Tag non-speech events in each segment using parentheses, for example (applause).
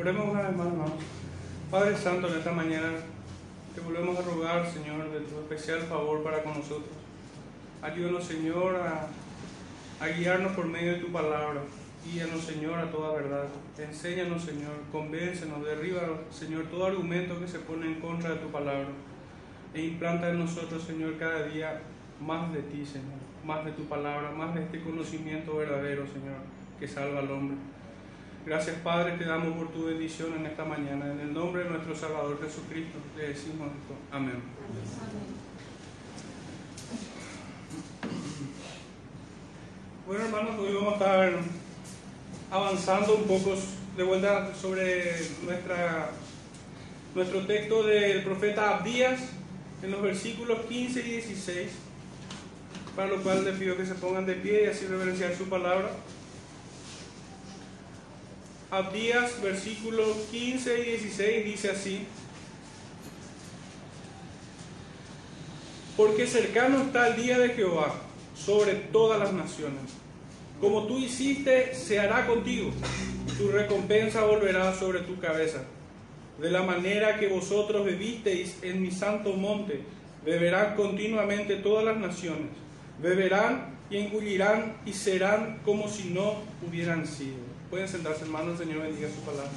Oremos una vez más, hermanos. Padre Santo, en esta mañana te volvemos a rogar, Señor, de tu especial favor para con nosotros. Ayúdanos, Señor, a, guiarnos por medio de tu palabra. Guíanos, Señor, a toda verdad. Enséñanos, Señor. Convéncenos, derriba, Señor, todo argumento que se pone en contra de tu palabra. E implanta en nosotros, Señor, cada día más de ti, Señor. Más de tu palabra, más de este conocimiento verdadero, Señor, que salva al hombre. Gracias, Padre, te damos por tu bendición en esta mañana. En el nombre de nuestro Salvador Jesucristo, te decimos esto. Amén. Bueno, hermanos, hoy vamos a estar avanzando un poco de vuelta sobre nuestra, nuestro texto del profeta Abdías en los versículos 15 y 16, para lo cual les pido que se pongan de pie y así reverenciar su palabra. Abdías, versículos 15 y 16, dice así. Porque cercano está el día de Jehová sobre todas las naciones. Como tú hiciste, se hará contigo. Tu recompensa volverá sobre tu cabeza. De la manera que vosotros bebisteis en mi santo monte, beberán continuamente todas las naciones. Beberán y engullirán y serán como si no hubieran sido. Pueden sentarse, hermanos, Señor bendiga su palabra.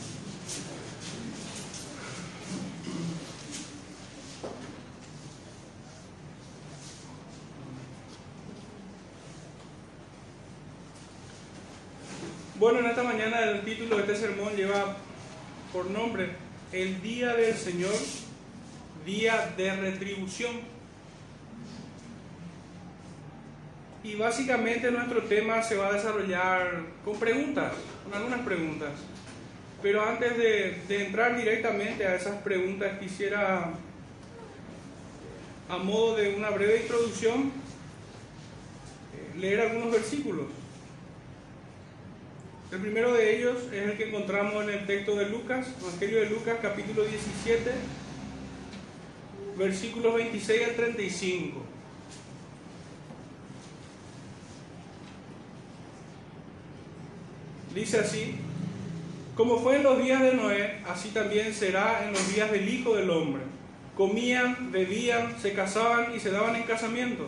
Bueno, en esta mañana el título de este sermón lleva por nombre El Día del Señor, Día de Retribución. Y básicamente nuestro tema se va a desarrollar con preguntas, con algunas preguntas. Pero antes de, entrar directamente a esas preguntas, quisiera, a modo de una breve introducción, eh, leer algunos versículos. El primero de ellos es el que encontramos en el texto de Lucas, Evangelio de Lucas, capítulo 17, versículos 26 al 35. Dice así, como fue en los días de Noé, así también será en los días del Hijo del Hombre. Comían, bebían, se casaban y se daban en casamiento,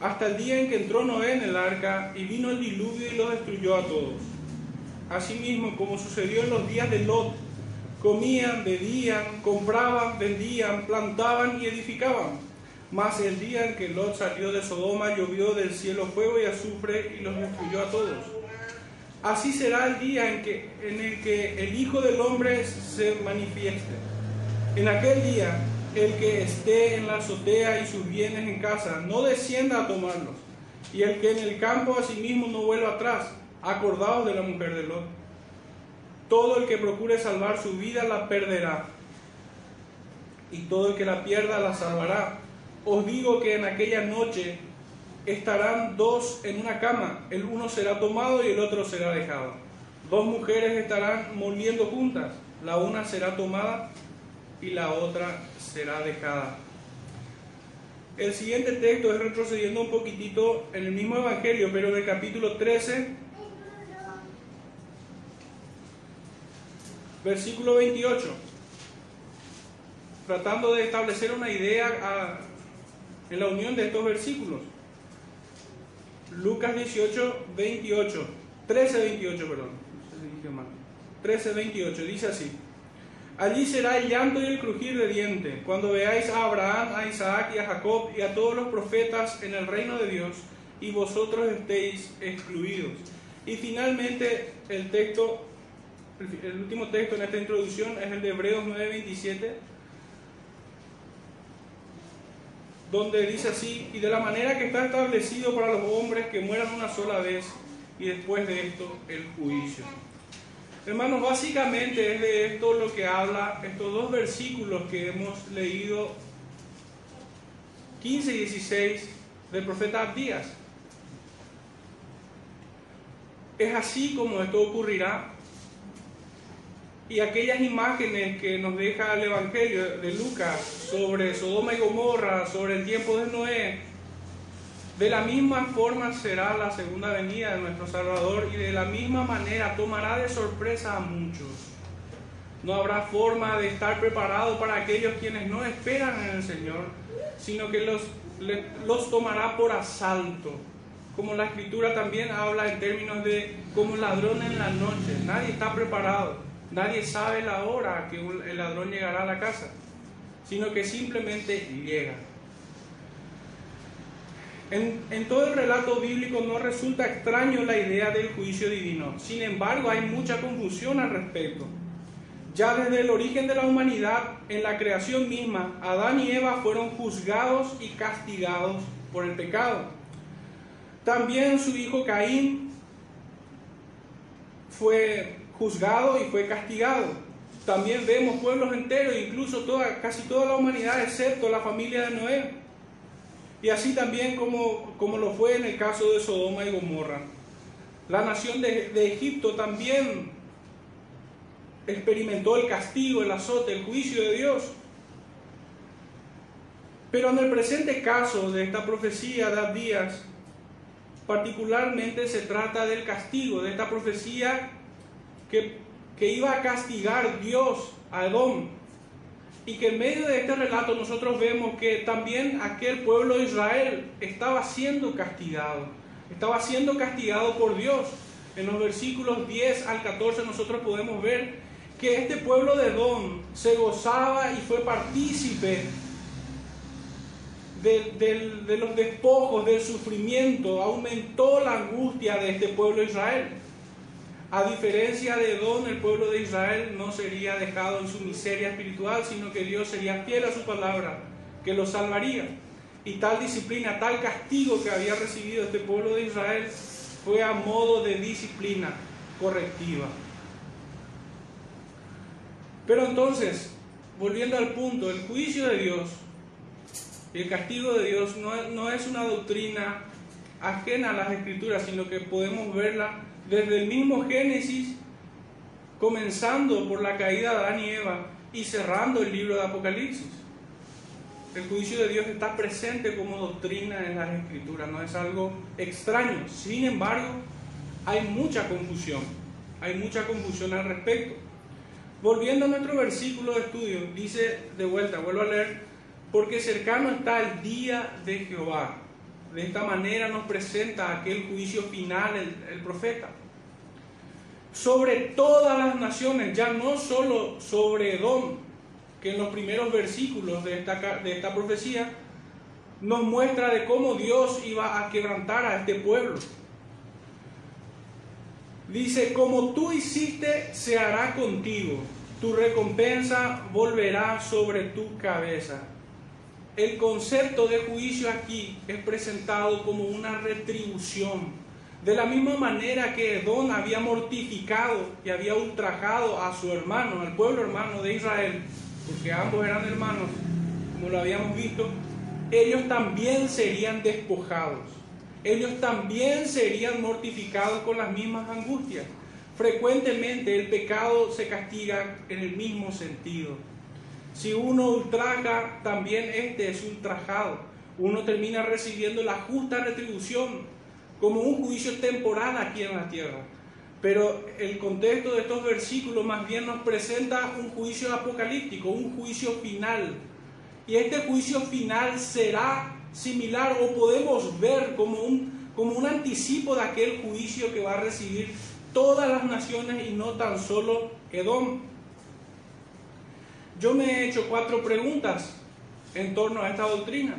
hasta el día en que entró Noé en el arca y vino el diluvio y lo destruyó a todos. Asimismo, como sucedió en los días de Lot, comían, bebían, compraban, vendían, plantaban y edificaban. Mas el día en que Lot salió de Sodoma llovió del cielo fuego y azufre y los destruyó a todos. Así será el día en, que, en el que el Hijo del Hombre se manifieste. En aquel día, el que esté en la azotea y sus bienes en casa, no descienda a tomarlos. Y el que en el campo asimismo no vuelva atrás, acordaos de la mujer de Lot. Todo el que procure salvar su vida la perderá. Y todo el que la pierda la salvará. Os digo que en aquella noche estarán dos en una cama, el uno será tomado y el otro será dejado. Dos mujeres estarán moliendo juntas, la una será tomada y la otra será dejada. El siguiente texto es retrocediendo un poquitito en el mismo Evangelio, pero en el capítulo 13, versículo 28, tratando de establecer una idea en la unión de estos versículos. Lucas 18, 28, 13, 28, perdón. 13, 28, dice así. Allí será el llanto y el crujir de dientes, cuando veáis a Abraham, a Isaac y a Jacob y a todos los profetas en el reino de Dios, y vosotros estéis excluidos. Y finalmente el texto, el último texto en esta introducción es el de Hebreos 9, donde dice así, y de la manera que está establecido para los hombres que mueran una sola vez y después de esto el juicio. Hermanos, básicamente es de esto lo que habla estos dos versículos que hemos leído, 15 y 16 del profeta Abdías. Es así como esto ocurrirá y aquellas imágenes que nos deja el Evangelio de Lucas sobre Sodoma y Gomorra, sobre el tiempo de Noé, de la misma forma será la segunda venida de nuestro Salvador y de la misma manera tomará de sorpresa a muchos. No habrá forma de estar preparado para aquellos quienes no esperan en el Señor, sino que los, los tomará por asalto. Como la escritura también habla en términos de como ladrón en la noche. Nadie está preparado, nadie sabe la hora que el ladrón llegará a la casa, sino que simplemente llega. En, todo el relato bíblico no resulta extraño la idea del juicio divino. Sin embargo, hay mucha confusión al respecto. Ya desde el origen de la humanidad, en la creación misma, Adán y Eva fueron juzgados y castigados por el pecado. También su hijo Caín fue juzgado y fue castigado. También vemos pueblos enteros, incluso toda, casi toda la humanidad, excepto la familia de Noé, y así también como, como lo fue en el caso de Sodoma y Gomorra. La nación de, Egipto también experimentó el castigo, el azote, el juicio de Dios. Pero en el presente caso de esta profecía de Abdías, particularmente se trata del castigo, de esta profecía que, iba a castigar Dios a Edom, y que en medio de este relato nosotros vemos que también aquel pueblo de Israel estaba siendo castigado, estaba siendo castigado por Dios. En los versículos 10 al 14 nosotros podemos ver que este pueblo de Edom se gozaba y fue partícipe de los despojos, del sufrimiento, aumentó la angustia de este pueblo de Israel. A diferencia de Edom, el pueblo de Israel no sería dejado en su miseria espiritual, sino que Dios sería fiel a su palabra, que lo salvaría. Y tal disciplina, tal castigo que había recibido este pueblo de Israel fue a modo de disciplina correctiva. Pero entonces, volviendo al punto, el juicio de Dios, el castigo de Dios no, no es una doctrina ajena a las escrituras, sino que podemos verla desde el mismo Génesis, comenzando por la caída de Adán y Eva y cerrando el libro de Apocalipsis. El juicio de Dios está presente como doctrina en las escrituras, no es algo extraño. Sin embargo, hay mucha confusión, hay mucha confusión al respecto. Volviendo a nuestro versículo de estudio, dice de vuelta, vuelvo a leer, porque cercano está el día de Jehová de esta manera nos presenta aquel juicio final el, profeta. Sobre todas las naciones, ya no solo sobre Edom, que en los primeros versículos de esta, de esta profecía nos muestra de cómo Dios iba a quebrantar a este pueblo. Dice, como tú hiciste, se hará contigo, tu recompensa volverá sobre tu cabeza el concepto de juicio aquí es presentado como una retribución. De la misma manera que Edom había mortificado y había ultrajado a su hermano, al pueblo hermano de Israel, porque ambos eran hermanos, como lo habíamos visto, ellos también serían despojados. Ellos también serían mortificados con las mismas angustias. Frecuentemente el pecado se castiga en el mismo sentido. Si uno ultraja, también este es ultrajado. Uno termina recibiendo la justa retribución como un juicio temporal aquí en la tierra. Pero el contexto de estos versículos más bien nos presenta un juicio apocalíptico, un juicio final. Y este juicio final será similar o podemos ver como un, como un anticipo de aquel juicio que va a recibir todas las naciones y no tan solo Edom. Yo me he hecho cuatro preguntas en torno a esta doctrina.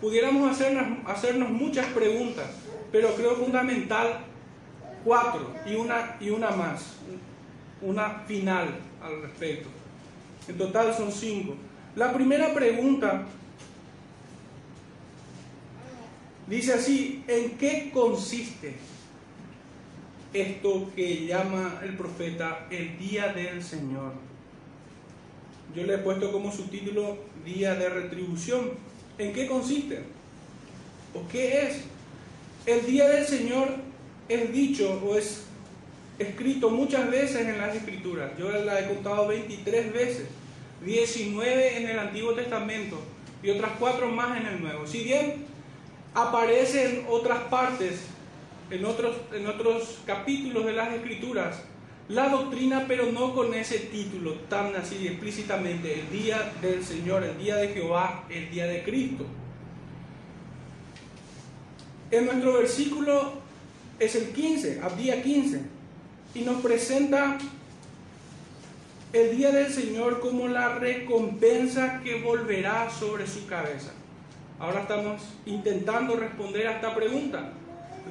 Pudiéramos hacernos, hacernos muchas preguntas, pero creo fundamental cuatro y una, y una más, una final al respecto. En total son cinco. La primera pregunta dice así, ¿en qué consiste esto que llama el profeta el día del Señor? Yo le he puesto como subtítulo Día de Retribución. ¿En qué consiste? ¿O qué es? El Día del Señor es dicho o es escrito muchas veces en las Escrituras. Yo la he contado 23 veces, 19 en el Antiguo Testamento y otras cuatro más en el Nuevo. Si bien aparece en otras partes, en otros, en otros capítulos de las Escrituras, la doctrina, pero no con ese título tan así explícitamente, el día del Señor, el día de Jehová, el día de Cristo. En nuestro versículo es el 15, día 15, y nos presenta el día del Señor como la recompensa que volverá sobre su cabeza. Ahora estamos intentando responder a esta pregunta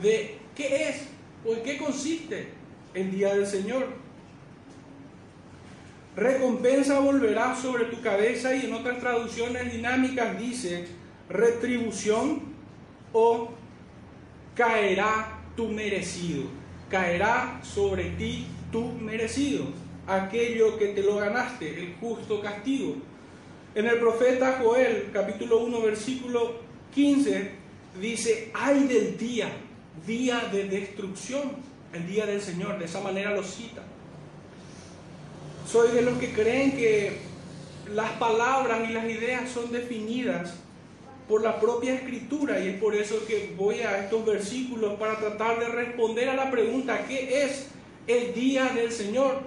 de qué es o en qué consiste el día del Señor. Recompensa volverá sobre tu cabeza y en otras traducciones dinámicas dice retribución o caerá tu merecido. Caerá sobre ti tu merecido. Aquello que te lo ganaste, el justo castigo. En el profeta Joel, capítulo 1, versículo 15, dice, ay del día, día de destrucción el día del Señor, de esa manera lo cita. Soy de los que creen que las palabras y las ideas son definidas por la propia escritura y es por eso que voy a estos versículos para tratar de responder a la pregunta, ¿qué es el día del Señor?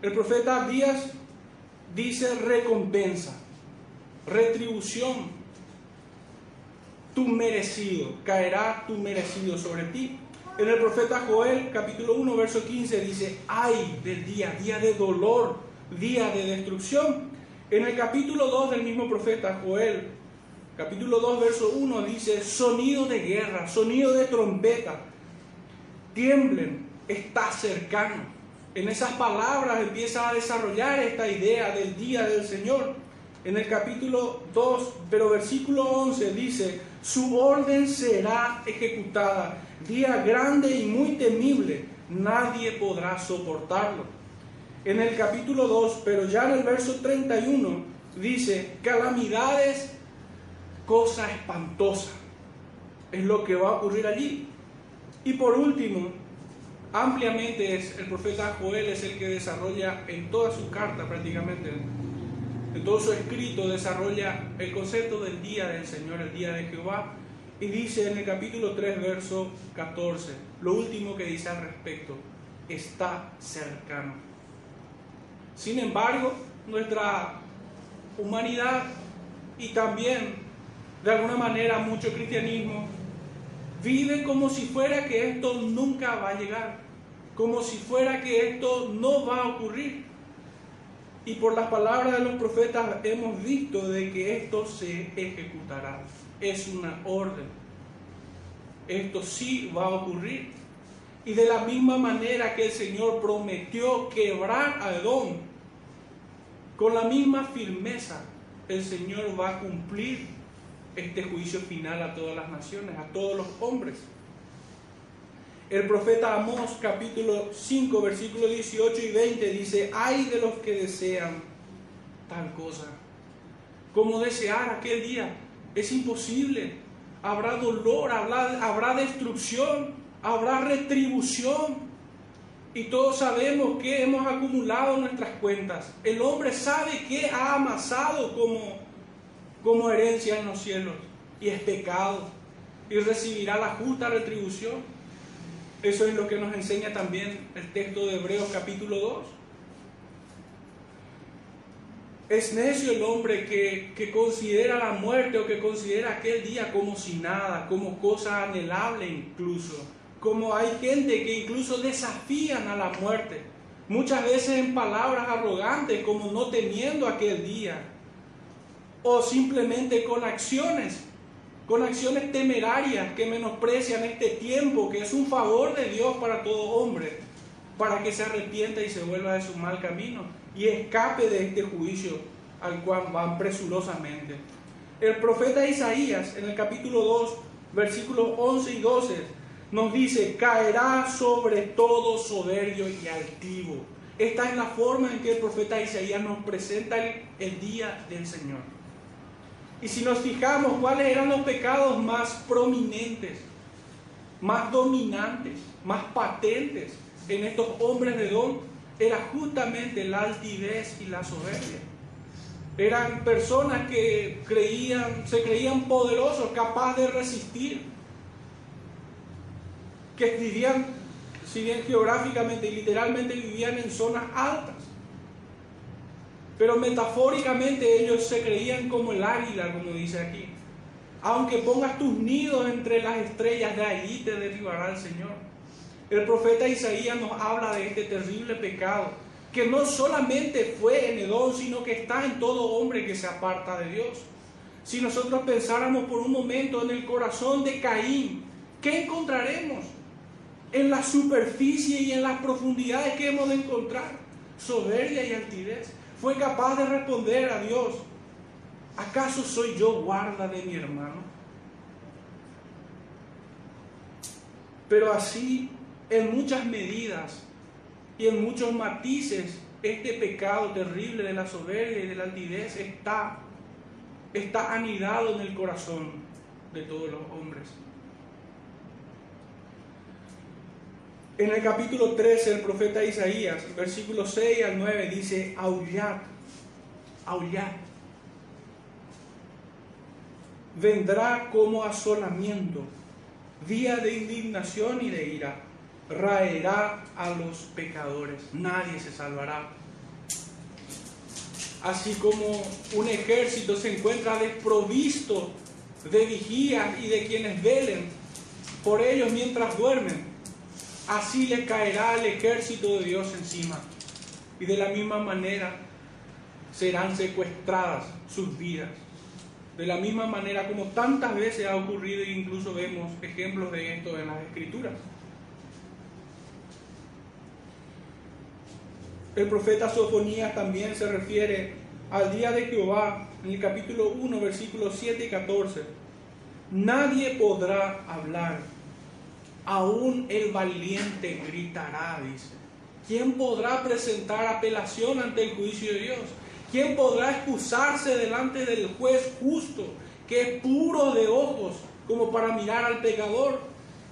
El profeta Abías dice recompensa, retribución, tu merecido, caerá tu merecido sobre ti. En el profeta Joel, capítulo 1, verso 15, dice, ay del día, día de dolor, día de destrucción. En el capítulo 2 del mismo profeta Joel, capítulo 2, verso 1, dice, sonido de guerra, sonido de trompeta, tiemblen, está cercano. En esas palabras empieza a desarrollar esta idea del día del Señor. En el capítulo 2, pero versículo 11 dice, su orden será ejecutada día grande y muy temible, nadie podrá soportarlo. En el capítulo 2, pero ya en el verso 31, dice, calamidades, cosa espantosa, es lo que va a ocurrir allí. Y por último, ampliamente es el profeta Joel es el que desarrolla en toda su carta prácticamente, en todo su escrito desarrolla el concepto del día del Señor, el día de Jehová, y dice en el capítulo 3, verso 14, lo último que dice al respecto, está cercano. Sin embargo, nuestra humanidad y también, de alguna manera, mucho cristianismo, vive como si fuera que esto nunca va a llegar, como si fuera que esto no va a ocurrir. Y por las palabras de los profetas hemos visto de que esto se ejecutará es una orden. Esto sí va a ocurrir. Y de la misma manera que el Señor prometió quebrar a Edom, con la misma firmeza el Señor va a cumplir este juicio final a todas las naciones, a todos los hombres. El profeta Amós capítulo 5 versículos 18 y 20 dice, ay de los que desean tal cosa, como desear aquel día es imposible. Habrá dolor, habrá, habrá destrucción, habrá retribución. Y todos sabemos que hemos acumulado nuestras cuentas. El hombre sabe que ha amasado como, como herencia en los cielos. Y es pecado. Y recibirá la justa retribución. Eso es lo que nos enseña también el texto de Hebreos capítulo 2. Es necio el hombre que, considera la muerte o que considera aquel día como si nada, como cosa anhelable incluso. Como hay gente que incluso desafían a la muerte. Muchas veces en palabras arrogantes como no temiendo aquel día. O simplemente con acciones, con acciones temerarias que menosprecian este tiempo que es un favor de Dios para todo hombre, para que se arrepienta y se vuelva de su mal camino y escape de este juicio al cual van presurosamente. El profeta Isaías en el capítulo 2, versículos 11 y 12, nos dice, caerá sobre todo soberbio y altivo. Esta es la forma en que el profeta Isaías nos presenta el, el día del Señor. Y si nos fijamos cuáles eran los pecados más prominentes, más dominantes, más patentes en estos hombres de don, era justamente la altivez y la soberbia. Eran personas que creían, se creían poderosos, capaces de resistir, que vivían si bien geográficamente y literalmente vivían en zonas altas. Pero metafóricamente ellos se creían como el águila, como dice aquí. Aunque pongas tus nidos entre las estrellas, de allí te derribará el Señor. El profeta Isaías nos habla de este terrible pecado, que no solamente fue en Edom, sino que está en todo hombre que se aparta de Dios. Si nosotros pensáramos por un momento en el corazón de Caín, ¿qué encontraremos? En la superficie y en las profundidades que hemos de encontrar, soberbia y altivez. Fue capaz de responder a Dios, ¿acaso soy yo guarda de mi hermano? Pero así, en muchas medidas y en muchos matices, este pecado terrible de la soberbia y de la altivez está está anidado en el corazón de todos los hombres. En el capítulo 13 el profeta Isaías, versículos 6 al 9, dice, aullad, aullad. Vendrá como asolamiento, día de indignación y de ira. Raerá a los pecadores, nadie se salvará así como un ejército se encuentra desprovisto de vigías y de quienes velen por ellos mientras duermen, así le caerá al ejército de Dios encima. Y de la misma manera serán secuestradas sus vidas. De la misma manera como tantas veces ha ocurrido e incluso vemos ejemplos de esto en las escrituras. El profeta Sofonías también se refiere al día de Jehová en el capítulo 1, versículos 7 y 14. Nadie podrá hablar, aún el valiente gritará, dice. ¿Quién podrá presentar apelación ante el juicio de Dios? ¿Quién podrá excusarse delante del juez justo, que es puro de ojos, como para mirar al pecador?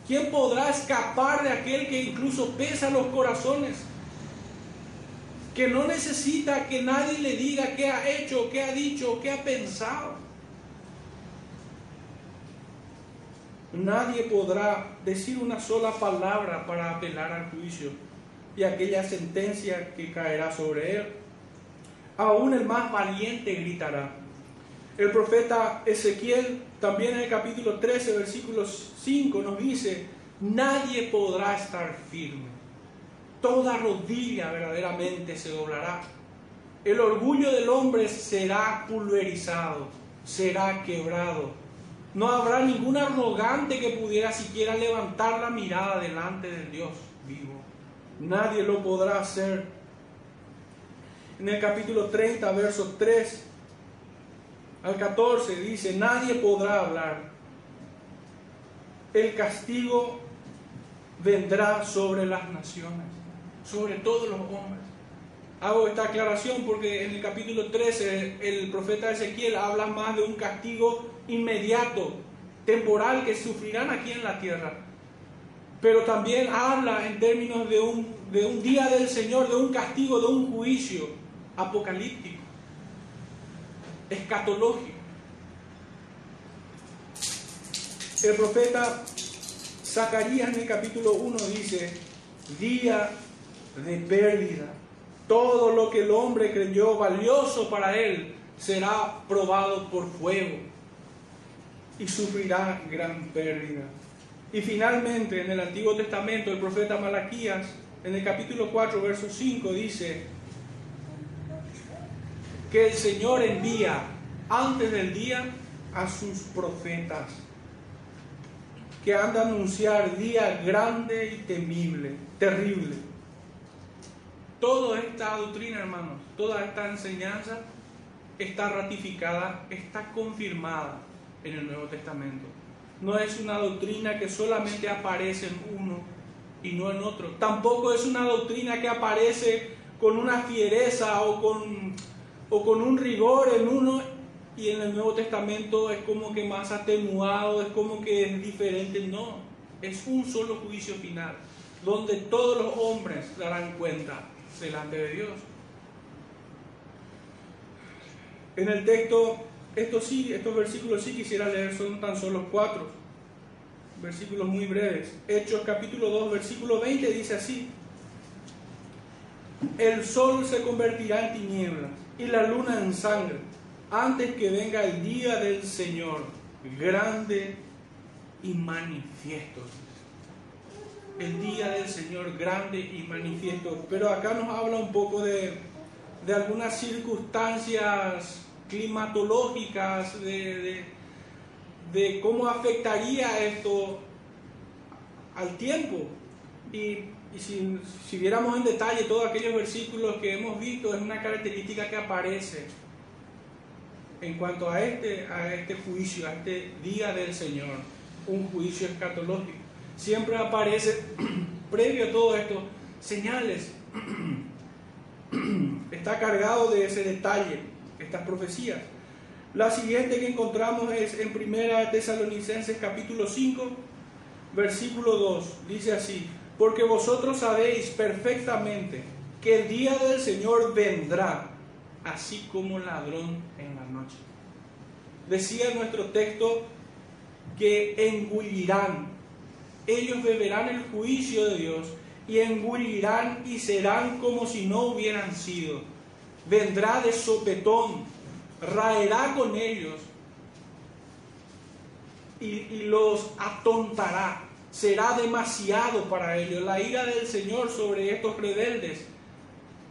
¿Quién podrá escapar de aquel que incluso pesa los corazones? Que no necesita que nadie le diga qué ha hecho, qué ha dicho, qué ha pensado. Nadie podrá decir una sola palabra para apelar al juicio y aquella sentencia que caerá sobre él. Aún el más valiente gritará. El profeta Ezequiel, también en el capítulo 13, versículo 5, nos dice, nadie podrá estar firme toda rodilla verdaderamente se doblará. El orgullo del hombre será pulverizado, será quebrado. No habrá ningún arrogante que pudiera siquiera levantar la mirada delante del Dios vivo. Nadie lo podrá hacer. En el capítulo 30, versos 3 al 14 dice, nadie podrá hablar. El castigo vendrá sobre las naciones sobre todos los hombres. Hago esta aclaración porque en el capítulo 13 el profeta Ezequiel habla más de un castigo inmediato, temporal que sufrirán aquí en la tierra. Pero también habla en términos de un, de un día del Señor, de un castigo, de un juicio apocalíptico, escatológico. El profeta Zacarías en el capítulo 1 dice, día de pérdida. Todo lo que el hombre creyó valioso para él será probado por fuego y sufrirá gran pérdida. Y finalmente en el Antiguo Testamento el profeta Malaquías en el capítulo 4 verso 5 dice que el Señor envía antes del día a sus profetas que han de anunciar día grande y temible, terrible Toda esta doctrina, hermanos, toda esta enseñanza está ratificada, está confirmada en el Nuevo Testamento. No es una doctrina que solamente aparece en uno y no en otro. Tampoco es una doctrina que aparece con una fiereza o con, o con un rigor en uno y en el Nuevo Testamento es como que más atenuado, es como que es diferente. No, es un solo juicio final, donde todos los hombres darán cuenta delante de Dios. En el texto, estos, sí, estos versículos sí quisiera leer, son tan solo cuatro. versículos muy breves. Hechos capítulo 2, versículo 20 dice así. El sol se convertirá en tinieblas y la luna en sangre antes que venga el día del Señor, grande y manifiesto. El día del Señor grande y manifiesto. Pero acá nos habla un poco de, de algunas circunstancias climatológicas, de, de, cómo afectaría esto al tiempo. Y, si, si viéramos en detalle todos aquellos versículos que hemos visto, es una característica que aparece en cuanto a este, a este juicio, a este día del Señor, un juicio escatológico. Siempre aparece, (clears throat) previo a todo esto, señales. (clears throat) Está cargado de ese detalle, estas profecías. La siguiente que encontramos es en Primera Tesalonicenses capítulo 5, versículo 2. Dice así, porque vosotros sabéis perfectamente que el día del Señor vendrá así como ladrón en la noche. Decía nuestro texto que engullirán, ellos beberán el juicio de Dios y engullirán y serán como si no hubieran sido. Vendrá de sopetón, raerá con ellos y, los atontará. Será demasiado para ellos. La ira del Señor sobre estos rebeldes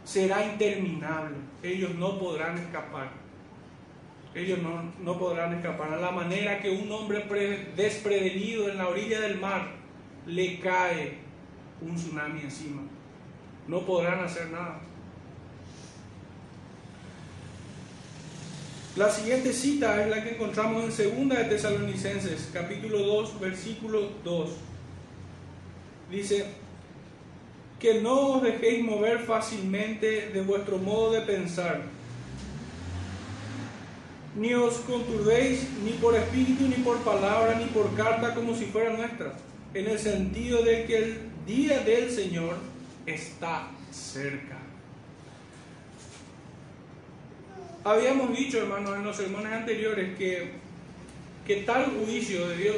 será interminable. Ellos no podrán escapar. Ellos no, no podrán escapar. A la manera que un hombre desprevenido en la orilla del mar le cae un tsunami encima. No podrán hacer nada. La siguiente cita es la que encontramos en segunda de Tesalonicenses, capítulo 2, versículo 2. Dice, que no os dejéis mover fácilmente de vuestro modo de pensar, ni os conturbéis ni por espíritu, ni por palabra, ni por carta como si fuera nuestra, en el sentido de que el día del Señor está cerca. Habíamos dicho, hermanos, en los sermones anteriores que, que tal juicio de Dios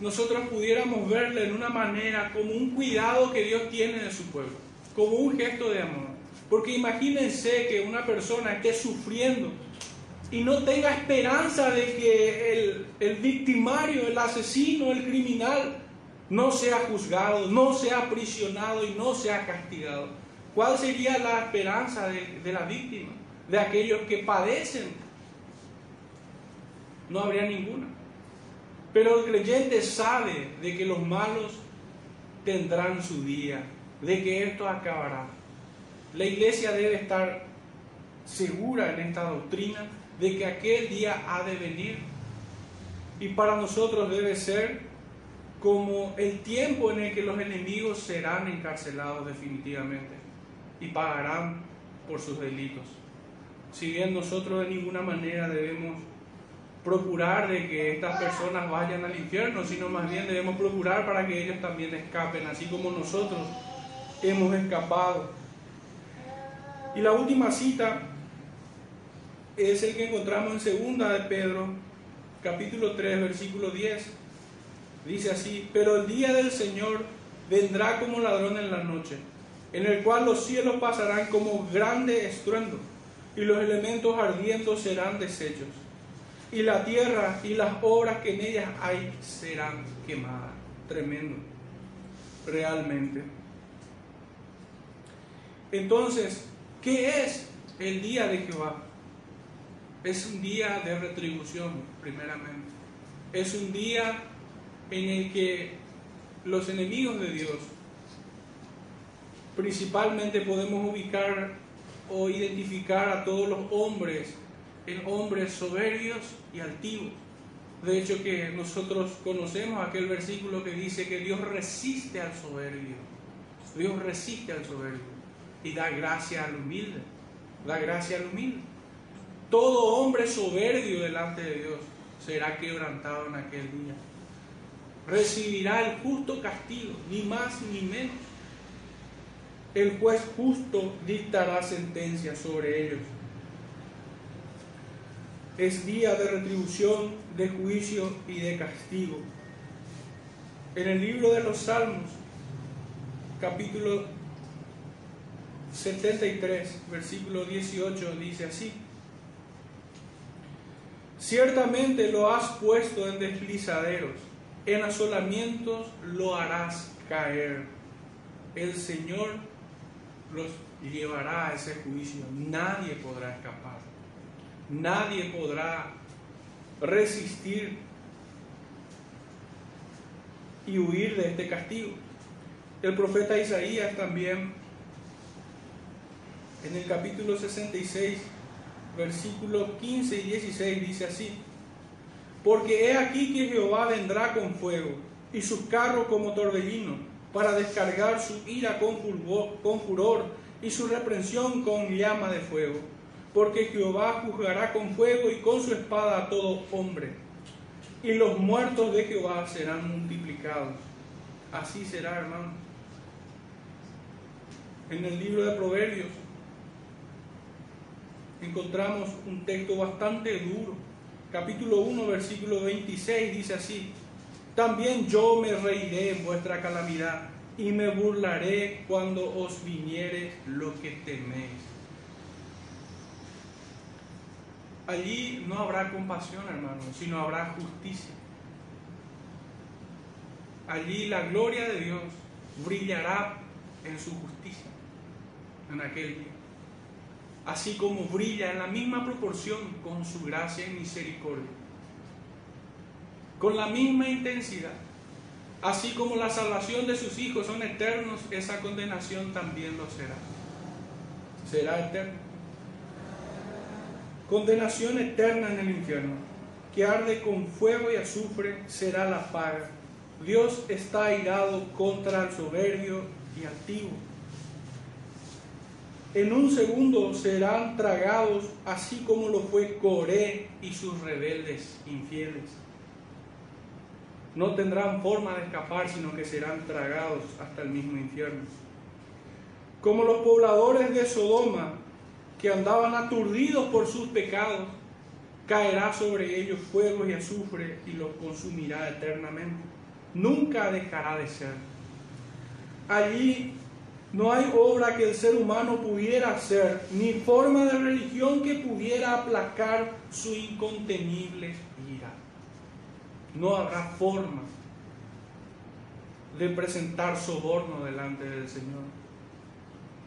nosotros pudiéramos verle en una manera como un cuidado que Dios tiene de su pueblo, como un gesto de amor. Porque imagínense que una persona esté sufriendo y no tenga esperanza de que el, el victimario, el asesino, el criminal, no sea juzgado, no sea aprisionado y no sea castigado. ¿Cuál sería la esperanza de, de la víctima, de aquellos que padecen? No habría ninguna. Pero el creyente sabe de que los malos tendrán su día, de que esto acabará. La iglesia debe estar segura en esta doctrina de que aquel día ha de venir. Y para nosotros debe ser como el tiempo en el que los enemigos serán encarcelados definitivamente y pagarán por sus delitos. Si bien nosotros de ninguna manera debemos procurar de que estas personas vayan al infierno, sino más bien debemos procurar para que ellos también escapen, así como nosotros hemos escapado. Y la última cita es el que encontramos en segunda de Pedro, capítulo 3, versículo 10. Dice así, pero el día del Señor vendrá como ladrón en la noche, en el cual los cielos pasarán como grande estruendo, y los elementos ardientes serán deshechos y la tierra y las obras que en ellas hay serán quemadas. Tremendo, realmente. Entonces, ¿qué es el día de Jehová? Es un día de retribución, primeramente. Es un día en el que los enemigos de Dios, principalmente podemos ubicar o identificar a todos los hombres en hombres soberbios y altivos. De hecho que nosotros conocemos aquel versículo que dice que Dios resiste al soberbio. Dios resiste al soberbio y da gracia al humilde. Da gracia al humilde. Todo hombre soberbio delante de Dios será quebrantado en aquel día. Recibirá el justo castigo, ni más ni menos. El juez justo dictará sentencia sobre ellos es día de retribución, de juicio y de castigo. En el libro de los Salmos, capítulo 73, versículo 18, dice así. Ciertamente lo has puesto en deslizaderos, en asolamientos lo harás caer. El Señor los llevará a ese juicio. Nadie podrá escapar. Nadie podrá resistir y huir de este castigo. El profeta Isaías también, en el capítulo 66, versículos 15 y 16, dice así, porque he aquí que Jehová vendrá con fuego y sus carros como torbellino, para descargar su ira con, con furor y su reprensión con llama de fuego, porque Jehová juzgará con fuego y con su espada a todo hombre, y los muertos de Jehová serán multiplicados. Así será, hermano. En el libro de Proverbios encontramos un texto bastante duro. Capítulo 1, versículo 26 dice así, también yo me reiré en vuestra calamidad y me burlaré cuando os viniere lo que teméis. Allí no habrá compasión, hermano, sino habrá justicia. Allí la gloria de Dios brillará en su justicia en aquel día. Así como brilla en la misma proporción con su gracia y misericordia. Con la misma intensidad Así como la salvación de sus hijos son eternos, esa condenación también lo será. Será eterna. Condenación eterna en el infierno, que arde con fuego y azufre, será la paga. Dios está airado contra el soberbio y altivo. En un segundo serán tragados, así como lo fue Coré y sus rebeldes infieles no tendrán forma de escapar, sino que serán tragados hasta el mismo infierno. Como los pobladores de Sodoma, que andaban aturdidos por sus pecados, caerá sobre ellos fuego y azufre y los consumirá eternamente. Nunca dejará de ser. Allí no hay obra que el ser humano pudiera hacer, ni forma de religión que pudiera aplacar su incontenible no habrá forma de presentar soborno delante del Señor.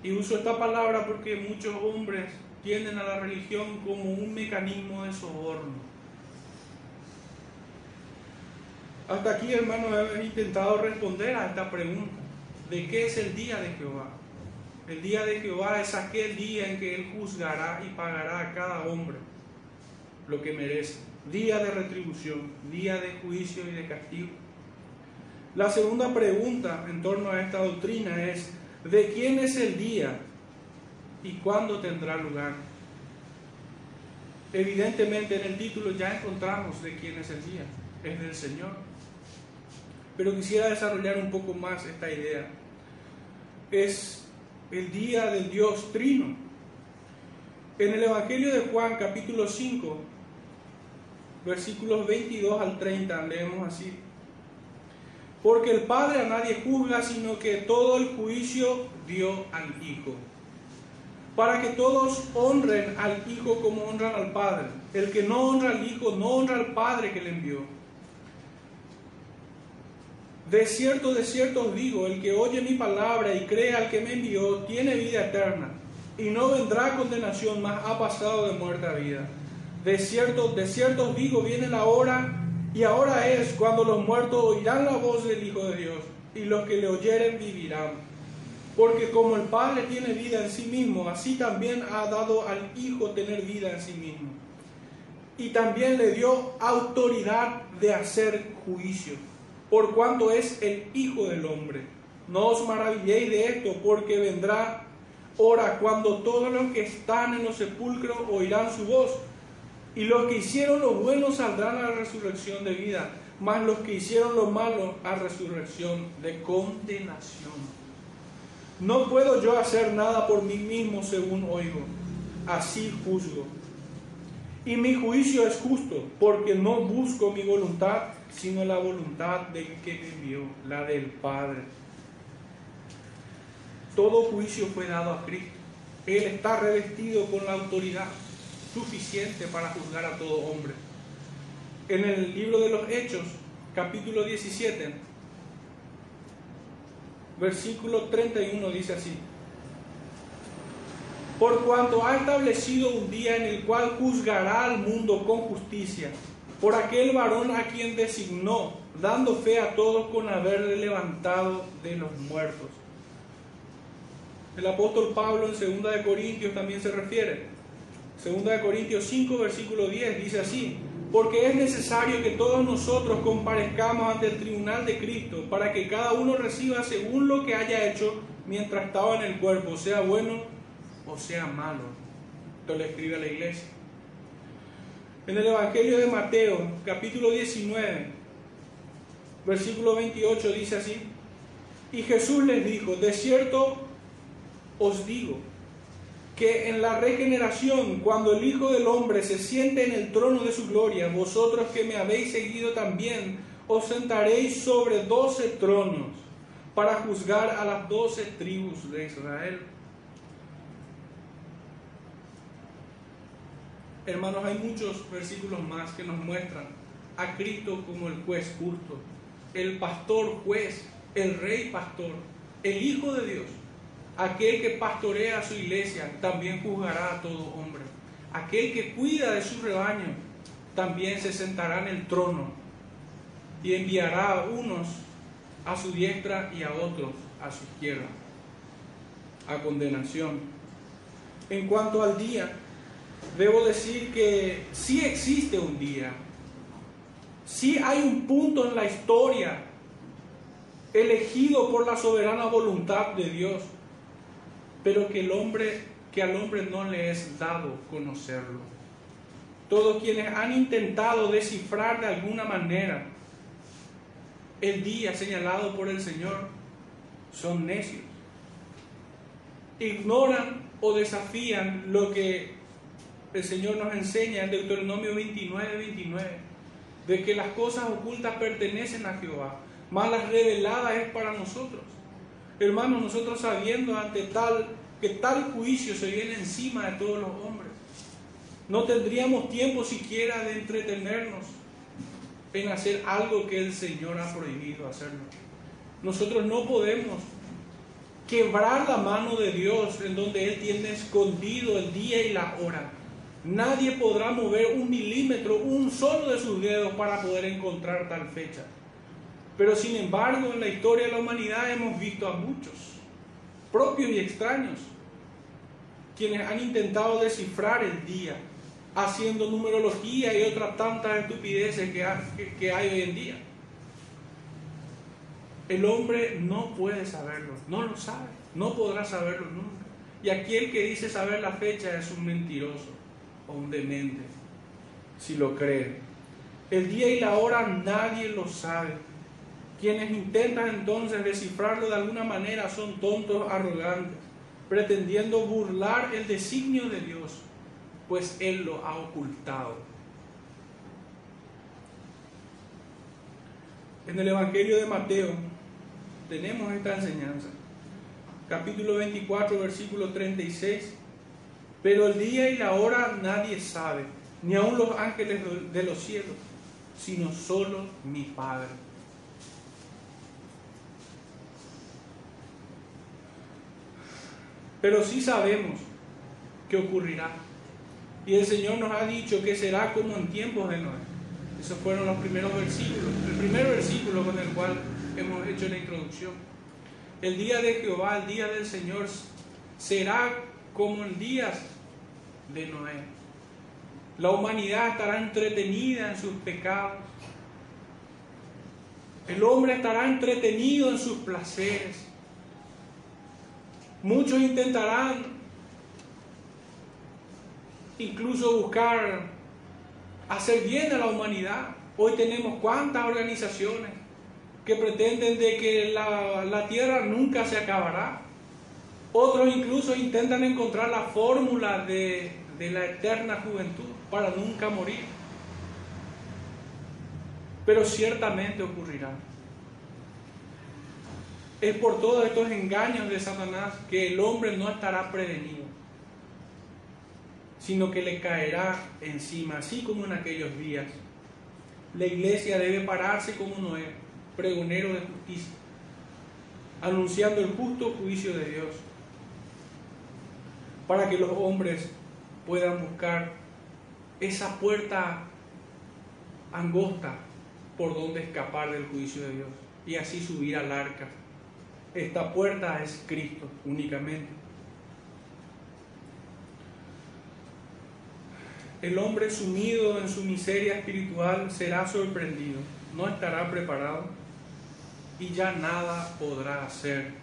Y uso esta palabra porque muchos hombres tienden a la religión como un mecanismo de soborno. Hasta aquí, hermano, he intentado responder a esta pregunta. ¿De qué es el día de Jehová? El día de Jehová es aquel día en que Él juzgará y pagará a cada hombre lo que merece día de retribución, día de juicio y de castigo. La segunda pregunta en torno a esta doctrina es, ¿de quién es el día y cuándo tendrá lugar? Evidentemente en el título ya encontramos de quién es el día, es del Señor. Pero quisiera desarrollar un poco más esta idea. Es el día del Dios Trino. En el Evangelio de Juan capítulo 5 versículos 22 al 30, leemos así. Porque el Padre a nadie juzga, sino que todo el juicio dio al Hijo. Para que todos honren al Hijo como honran al Padre. El que no honra al Hijo no honra al Padre que le envió. De cierto, de cierto os digo, el que oye mi palabra y cree al que me envió, tiene vida eterna, y no vendrá condenación, mas ha pasado de muerte a vida. De cierto, de cierto digo, viene la hora y ahora es cuando los muertos oirán la voz del Hijo de Dios y los que le oyeren vivirán. Porque como el Padre tiene vida en sí mismo, así también ha dado al Hijo tener vida en sí mismo. Y también le dio autoridad de hacer juicio, por cuanto es el Hijo del Hombre. No os maravilléis de esto, porque vendrá hora cuando todos los que están en los sepulcros oirán su voz y los que hicieron lo bueno saldrán a la resurrección de vida, mas los que hicieron lo malo a resurrección de condenación. No puedo yo hacer nada por mí mismo según oigo, así juzgo. Y mi juicio es justo, porque no busco mi voluntad, sino la voluntad del que envió, la del Padre. Todo juicio fue dado a Cristo. Él está revestido con la autoridad suficiente para juzgar a todo hombre. En el libro de los Hechos, capítulo 17, versículo 31 dice así. Por cuanto ha establecido un día en el cual juzgará al mundo con justicia, por aquel varón a quien designó, dando fe a todos con haberle levantado de los muertos. El apóstol Pablo en 2 de Corintios también se refiere. 2 de Corintios 5 versículo 10 dice así: porque es necesario que todos nosotros comparezcamos ante el tribunal de Cristo para que cada uno reciba según lo que haya hecho mientras estaba en el cuerpo, sea bueno o sea malo. Esto le escribe a la iglesia. En el Evangelio de Mateo, capítulo 19, versículo 28 dice así, y Jesús les dijo, de cierto os digo, que en la regeneración, cuando el Hijo del Hombre se siente en el trono de su gloria, vosotros que me habéis seguido también, os sentaréis sobre doce tronos para juzgar a las doce tribus de Israel. Hermanos, hay muchos versículos más que nos muestran a Cristo como el juez justo, el pastor juez, el rey pastor, el Hijo de Dios Aquel que pastorea su iglesia también juzgará a todo hombre. Aquel que cuida de su rebaño también se sentará en el trono y enviará a unos a su diestra y a otros a su izquierda, a condenación. En cuanto al día, debo decir que sí existe un día, sí hay un punto en la historia elegido por la soberana voluntad de Dios pero que al hombre no le es dado conocerlo. Todos quienes han intentado descifrar de alguna manera el día señalado por el Señor son necios. Ignoran o desafían lo que el Señor nos enseña en Deuteronomio 29, 29, de que las cosas ocultas pertenecen a Jehová, más las reveladas es para nosotros. Hermanos, nosotros sabiendo ante tal que tal juicio se viene encima de todos los hombres, no tendríamos tiempo siquiera de entretenernos en hacer algo que el Señor ha prohibido hacerlo. Nosotros no podemos quebrar la mano de Dios en donde Él tiene escondido el día y la hora. Nadie podrá mover un milímetro, un solo de sus dedos para poder encontrar tal fecha. Pero sin embargo, en la historia de la humanidad hemos visto a muchos, propios y extraños, quienes han intentado descifrar el día, haciendo numerología y otras tantas estupideces que, hay hoy en día. El hombre no puede saberlo, no lo sabe, no podrá saberlo nunca. Y aquel que dice saber la fecha es un mentiroso o un demente, si lo cree. El día y la hora nadie lo sabe. Quienes intentan entonces descifrarlo de alguna manera son tontos, arrogantes, pretendiendo burlar el designio de Dios, pues Él lo ha ocultado. En el Evangelio de Mateo tenemos esta enseñanza. Capítulo 24, versículo 36. Pero el día y la hora nadie sabe, ni aun los ángeles de los cielos, sino solo mi Padre. Pero sí sabemos que ocurrirá. Y el Señor nos ha dicho que será como en tiempos de Noé. Esos fueron los primeros versículos. El primer versículo con el cual hemos hecho la introducción. El día de Jehová, el día del Señor, será como en días de Noé. La humanidad estará entretenida en sus pecados. El hombre estará entretenido en sus placeres. Muchos intentarán incluso buscar hacer bien a la humanidad. Hoy tenemos cuántas organizaciones que pretenden de que la, tierra nunca se acabará. Otros incluso intentan encontrar la fórmula de, la eterna juventud para nunca morir. Pero ciertamente ocurrirá. Es por todos estos engaños de Satanás que el hombre no estará prevenido, sino que le caerá encima, así como en aquellos días. La iglesia debe pararse como Noé, pregonero de justicia, anunciando el justo juicio de Dios, para que los hombres puedan buscar esa puerta angosta por donde escapar del juicio de Dios y así subir al arca esta puerta es Cristo únicamente. El hombre sumido en su miseria espiritual será sorprendido, no estará preparado y ya nada podrá hacer.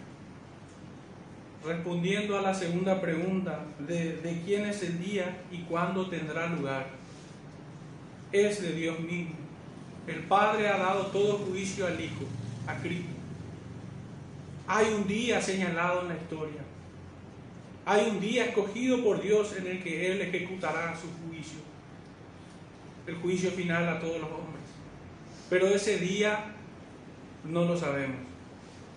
Respondiendo a la segunda pregunta de, de quién es el día y cuándo tendrá lugar, es de Dios mismo. El Padre ha dado todo juicio al Hijo, a Cristo. Hay un día señalado en la historia. Hay un día escogido por Dios en el que Él ejecutará su juicio. El juicio final a todos los hombres. Pero ese día no lo sabemos.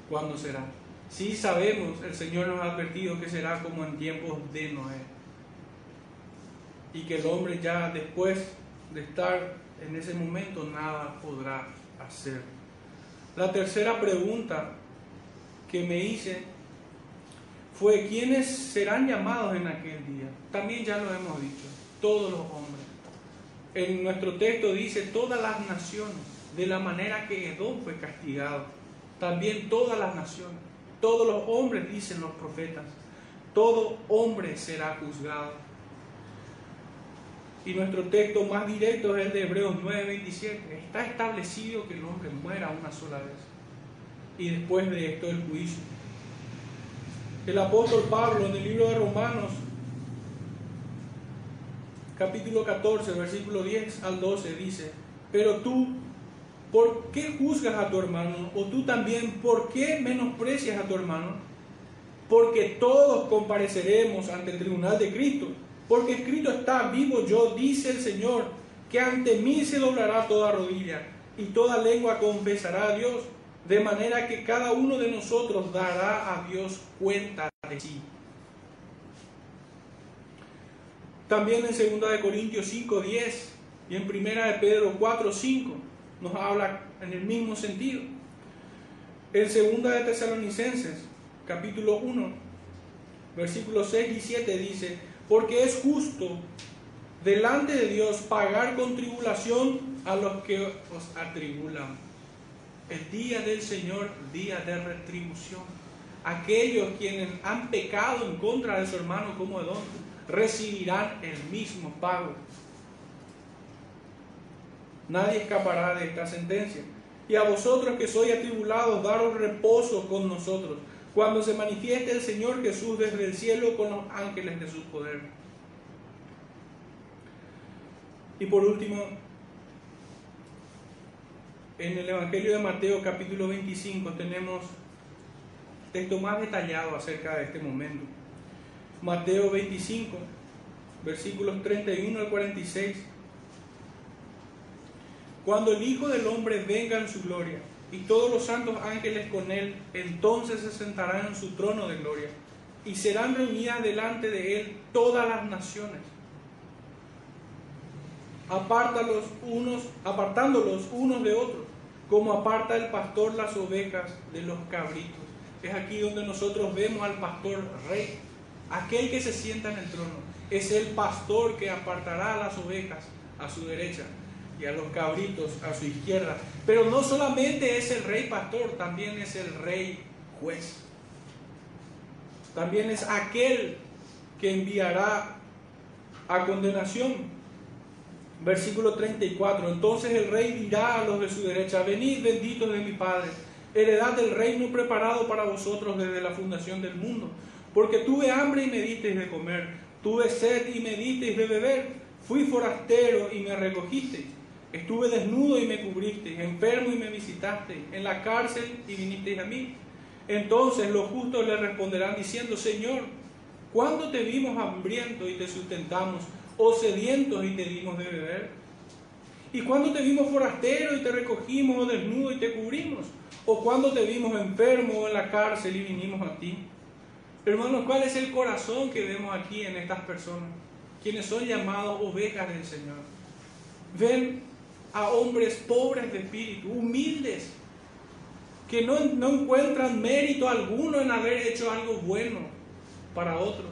¿Cuándo será? Sí sabemos, el Señor nos ha advertido que será como en tiempos de Noé. Y que el hombre ya después de estar en ese momento nada podrá hacer. La tercera pregunta que me hice fue quiénes serán llamados en aquel día. También ya lo hemos dicho, todos los hombres. En nuestro texto dice todas las naciones, de la manera que Edom fue castigado. También todas las naciones, todos los hombres, dicen los profetas, todo hombre será juzgado. Y nuestro texto más directo es el de Hebreos 9:27. Está establecido que el hombre muera una sola vez y después de esto el juicio. El apóstol Pablo en el libro de Romanos, capítulo 14, versículo 10 al 12, dice, pero tú, ¿por qué juzgas a tu hermano? O tú también, ¿por qué menosprecias a tu hermano? Porque todos compareceremos ante el tribunal de Cristo. Porque escrito está, vivo yo, dice el Señor, que ante mí se doblará toda rodilla y toda lengua confesará a Dios de manera que cada uno de nosotros dará a Dios cuenta de sí. También en 2 de Corintios 5, 10 y en 1 de Pedro 4, 5 nos habla en el mismo sentido. En 2 de Tesalonicenses, capítulo 1, versículos 6 y 7 dice, porque es justo delante de Dios pagar con tribulación a los que os atribulan el día del Señor, día de retribución. Aquellos quienes han pecado en contra de su hermano como Edom recibirán el mismo pago. Nadie escapará de esta sentencia. Y a vosotros que sois atribulados, daros reposo con nosotros, cuando se manifieste el Señor Jesús desde el cielo con los ángeles de su poder. Y por último, en el Evangelio de Mateo capítulo 25 tenemos texto más detallado acerca de este momento. Mateo 25, versículos 31 al 46. Cuando el Hijo del Hombre venga en su gloria y todos los santos ángeles con él, entonces se sentarán en su trono de gloria y serán reunidas delante de él todas las naciones. Apártalos unos, apartándolos unos de otros como aparta el pastor las ovejas de los cabritos. Es aquí donde nosotros vemos al pastor rey, aquel que se sienta en el trono. Es el pastor que apartará las ovejas a su derecha y a los cabritos a su izquierda. Pero no solamente es el rey pastor, también es el rey juez. También es aquel que enviará a condenación Versículo 34. Entonces el rey dirá a los de su derecha, venid benditos de mi Padre, heredad del reino preparado para vosotros desde la fundación del mundo. Porque tuve hambre y me disteis de comer, tuve sed y me disteis de beber, fui forastero y me recogisteis, estuve desnudo y me cubristeis, enfermo y me visitasteis, en la cárcel y vinisteis a mí. Entonces los justos le responderán diciendo, Señor, ¿Cuándo te vimos hambriento y te sustentamos? ¿O sedientos y te dimos de beber? ¿Y cuándo te vimos forastero y te recogimos? ¿O desnudo y te cubrimos? ¿O cuándo te vimos enfermo o en la cárcel y vinimos a ti? Hermanos, ¿cuál es el corazón que vemos aquí en estas personas? Quienes son llamados ovejas del Señor. Ven a hombres pobres de espíritu, humildes, que no, no encuentran mérito alguno en haber hecho algo bueno para otros,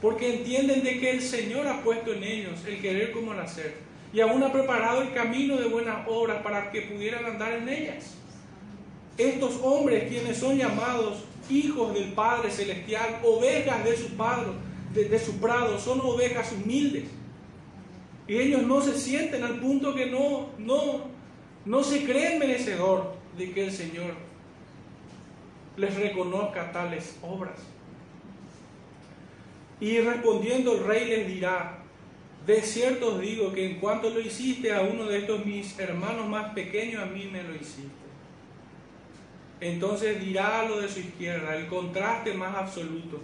porque entienden de que el Señor ha puesto en ellos el querer como el hacer, y aún ha preparado el camino de buenas obras para que pudieran andar en ellas. Estos hombres, quienes son llamados hijos del Padre Celestial, ovejas de su Padre, de, su prado, son ovejas humildes. Y ellos no se sienten al punto que no, no, no se creen merecedor de que el Señor les reconozca tales obras. Y respondiendo el rey les dirá, de cierto os digo que en cuanto lo hiciste a uno de estos mis hermanos más pequeños, a mí me lo hiciste. Entonces dirá lo de su izquierda, el contraste más absoluto.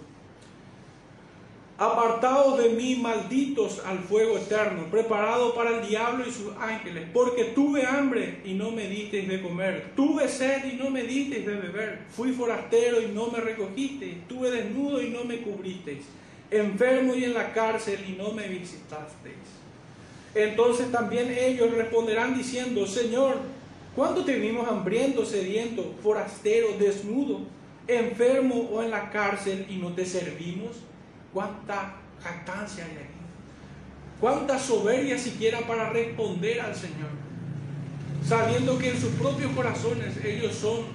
Apartados de mí, malditos al fuego eterno, preparado para el diablo y sus ángeles, porque tuve hambre y no me disteis de comer, tuve sed y no me disteis de beber, fui forastero y no me recogisteis, estuve desnudo y no me cubristeis, enfermo y en la cárcel y no me visitasteis. Entonces también ellos responderán diciendo, Señor, ¿cuándo te vimos hambriento, sediento, forastero, desnudo, enfermo o en la cárcel y no te servimos? Cuánta jactancia hay aquí, cuánta soberbia siquiera para responder al Señor, sabiendo que en sus propios corazones ellos son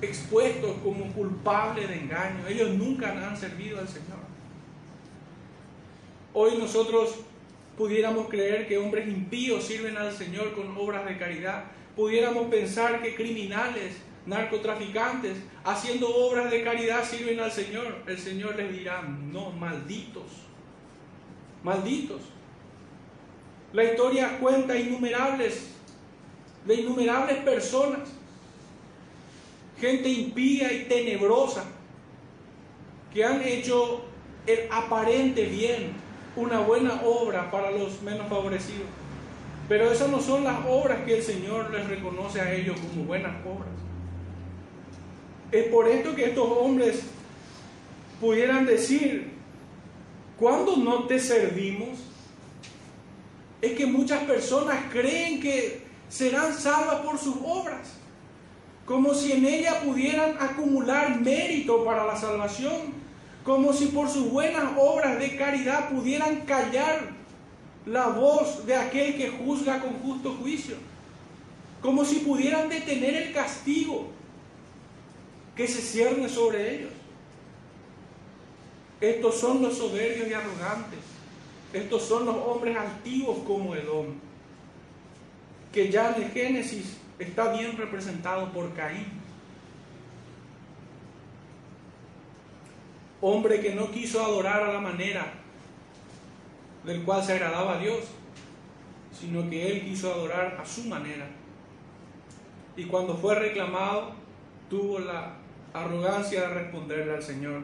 expuestos como culpables de engaño, ellos nunca han servido al Señor. Hoy nosotros pudiéramos creer que hombres impíos sirven al Señor con obras de caridad, pudiéramos pensar que criminales narcotraficantes, haciendo obras de caridad sirven al Señor, el Señor les dirá, no, malditos, malditos. La historia cuenta innumerables, de innumerables personas, gente impía y tenebrosa, que han hecho el aparente bien, una buena obra para los menos favorecidos. Pero esas no son las obras que el Señor les reconoce a ellos como buenas obras. Es por esto que estos hombres pudieran decir, cuando no te servimos? Es que muchas personas creen que serán salvas por sus obras, como si en ellas pudieran acumular mérito para la salvación, como si por sus buenas obras de caridad pudieran callar la voz de aquel que juzga con justo juicio, como si pudieran detener el castigo que se cierne sobre ellos. Estos son los soberbios y arrogantes. Estos son los hombres altivos como Edom, que ya en el Génesis está bien representado por Caín. Hombre que no quiso adorar a la manera del cual se agradaba a Dios, sino que él quiso adorar a su manera. Y cuando fue reclamado, tuvo la arrogancia de responderle al Señor.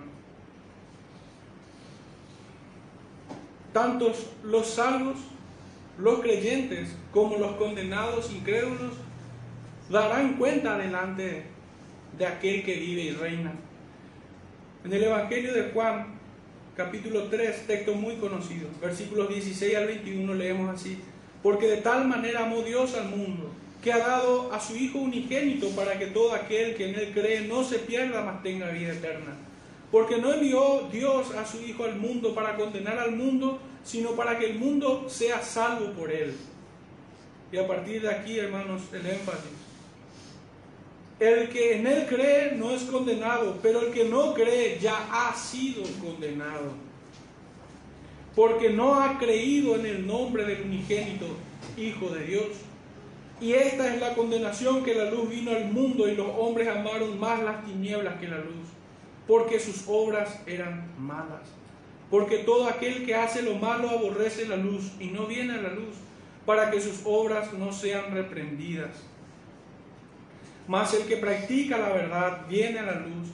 Tantos los salvos, los creyentes, como los condenados incrédulos, darán cuenta delante de aquel que vive y reina. En el Evangelio de Juan, capítulo 3, texto muy conocido, versículos 16 al 21, leemos así, porque de tal manera amó Dios al mundo que ha dado a su Hijo unigénito para que todo aquel que en Él cree no se pierda, mas tenga vida eterna. Porque no envió Dios a su Hijo al mundo para condenar al mundo, sino para que el mundo sea salvo por Él. Y a partir de aquí, hermanos, el énfasis. El que en Él cree no es condenado, pero el que no cree ya ha sido condenado. Porque no ha creído en el nombre del unigénito Hijo de Dios. Y esta es la condenación que la luz vino al mundo y los hombres amaron más las tinieblas que la luz, porque sus obras eran malas. Porque todo aquel que hace lo malo aborrece la luz y no viene a la luz, para que sus obras no sean reprendidas. Mas el que practica la verdad viene a la luz,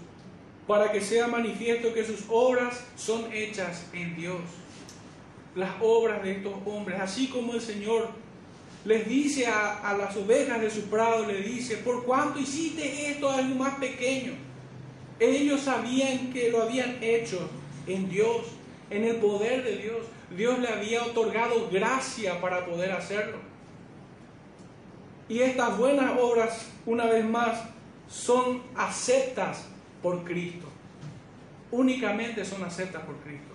para que sea manifiesto que sus obras son hechas en Dios. Las obras de estos hombres, así como el Señor les dice a, las ovejas de su prado, le dice, por cuánto hiciste esto a algo más pequeño. Ellos sabían que lo habían hecho en Dios, en el poder de Dios. Dios le había otorgado gracia para poder hacerlo. Y estas buenas obras, una vez más, son aceptas por Cristo. Únicamente son aceptas por Cristo.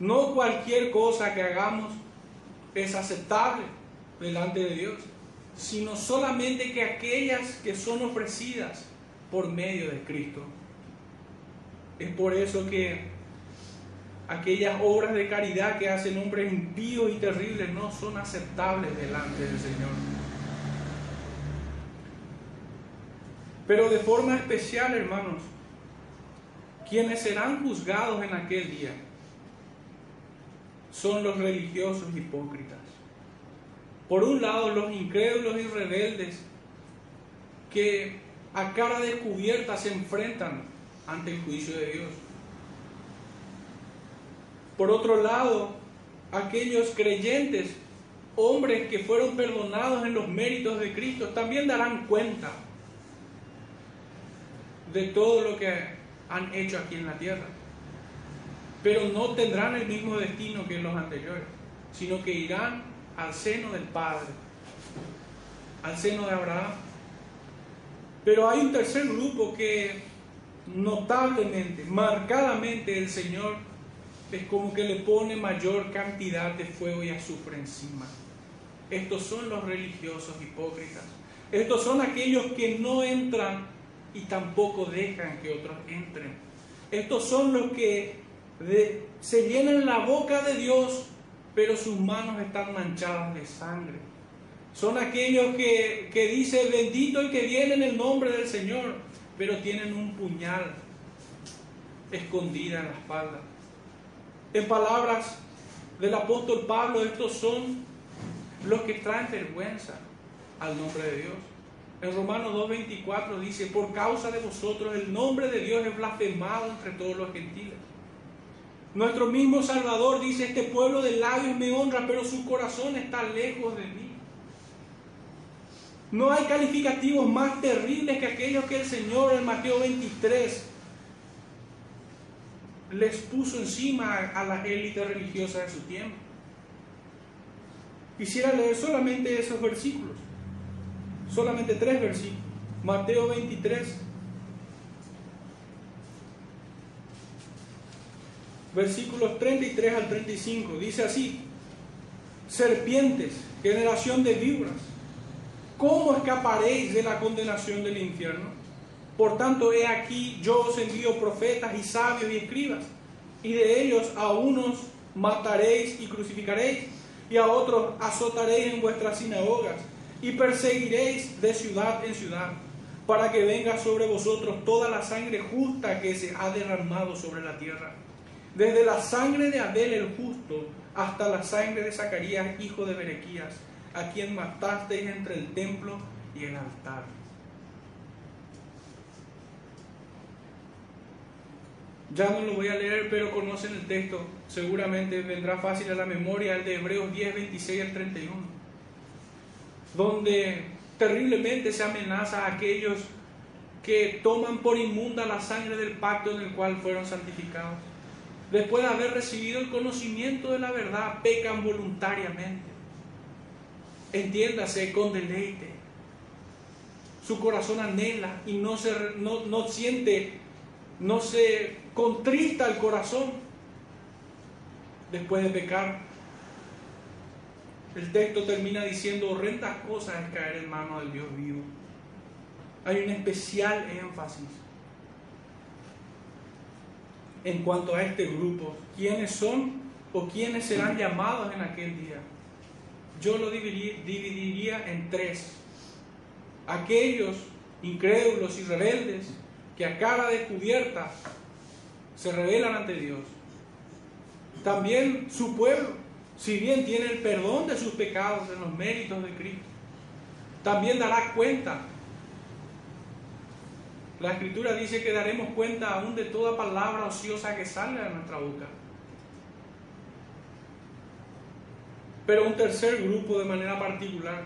No cualquier cosa que hagamos es aceptable delante de Dios, sino solamente que aquellas que son ofrecidas por medio de Cristo. Es por eso que aquellas obras de caridad que hacen hombres impíos y terribles no son aceptables delante del Señor. Pero de forma especial, hermanos, quienes serán juzgados en aquel día son los religiosos hipócritas. Por un lado, los incrédulos y rebeldes que a cara descubierta se enfrentan ante el juicio de Dios. Por otro lado, aquellos creyentes, hombres que fueron perdonados en los méritos de Cristo, también darán cuenta de todo lo que han hecho aquí en la tierra. Pero no tendrán el mismo destino que los anteriores, sino que irán al seno del Padre, al seno de Abraham. Pero hay un tercer grupo que notablemente, marcadamente el Señor es como que le pone mayor cantidad de fuego y azufre encima. Estos son los religiosos hipócritas. Estos son aquellos que no entran y tampoco dejan que otros entren. Estos son los que se llenan la boca de Dios, pero sus manos están manchadas de sangre. Son aquellos que, que dicen bendito el que viene en el nombre del Señor, pero tienen un puñal escondida en la espalda. En palabras del apóstol Pablo, estos son los que traen vergüenza al nombre de Dios. En Romanos 2.24 dice, por causa de vosotros el nombre de Dios es blasfemado entre todos los gentiles. Nuestro mismo Salvador dice, este pueblo de labios me honra, pero su corazón está lejos de mí. No hay calificativos más terribles que aquellos que el Señor en Mateo 23 les puso encima a la élite religiosa de su tiempo. Quisiera leer solamente esos versículos solamente tres versículos. Mateo 23, versículos 33 al 35. Dice así, serpientes, generación de víboras, ¿cómo escaparéis de la condenación del infierno? Por tanto, he aquí, yo os envío profetas y sabios y escribas, y de ellos a unos mataréis y crucificaréis, y a otros azotaréis en vuestras sinagogas y perseguiréis de ciudad en ciudad, para que venga sobre vosotros toda la sangre justa que se ha derramado sobre la tierra, desde la sangre de Abel el justo hasta la sangre de Zacarías, hijo de Berequías, a quien matasteis entre el templo y el altar. Ya no lo voy a leer, pero conocen el texto. Seguramente vendrá fácil a la memoria el de Hebreos 10, 26 al 31 donde terriblemente se amenaza a aquellos que toman por inmunda la sangre del pacto en el cual fueron santificados. Después de haber recibido el conocimiento de la verdad, pecan voluntariamente. Entiéndase con deleite. Su corazón anhela y no, se, no, no siente, no se contrista el corazón después de pecar. El texto termina diciendo horrendas cosas es caer en manos del Dios vivo. Hay un especial énfasis en cuanto a este grupo. ¿Quiénes son o quiénes serán llamados en aquel día? Yo lo dividiría, en tres. Aquellos incrédulos y rebeldes que a cara descubierta se rebelan ante Dios. También su pueblo si bien tiene el perdón de sus pecados en los méritos de Cristo, también dará cuenta La escritura dice que daremos cuenta aún de toda palabra ociosa que salga de nuestra boca. Pero un tercer grupo de manera particular,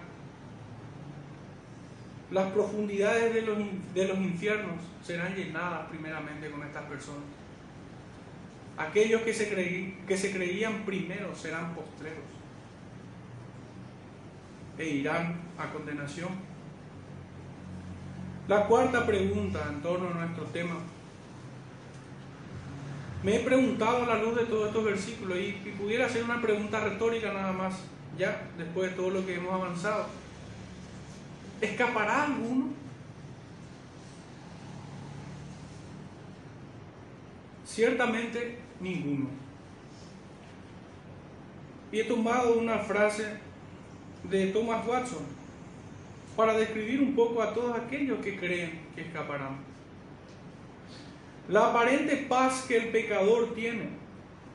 las profundidades de los, de los infiernos serán llenadas primeramente con estas personas. Aquellos que se, que se creían primeros serán postreros e irán a condenación. La cuarta pregunta en torno a nuestro tema. Me he preguntado a la luz de todos estos versículos y, pudiera hacer una pregunta retórica nada más, ya después de todo lo que hemos avanzado. ¿Escapará alguno? Ciertamente ninguno. Y he tomado una frase de Thomas Watson para describir un poco a todos aquellos que creen que escaparán. La aparente paz que el pecador tiene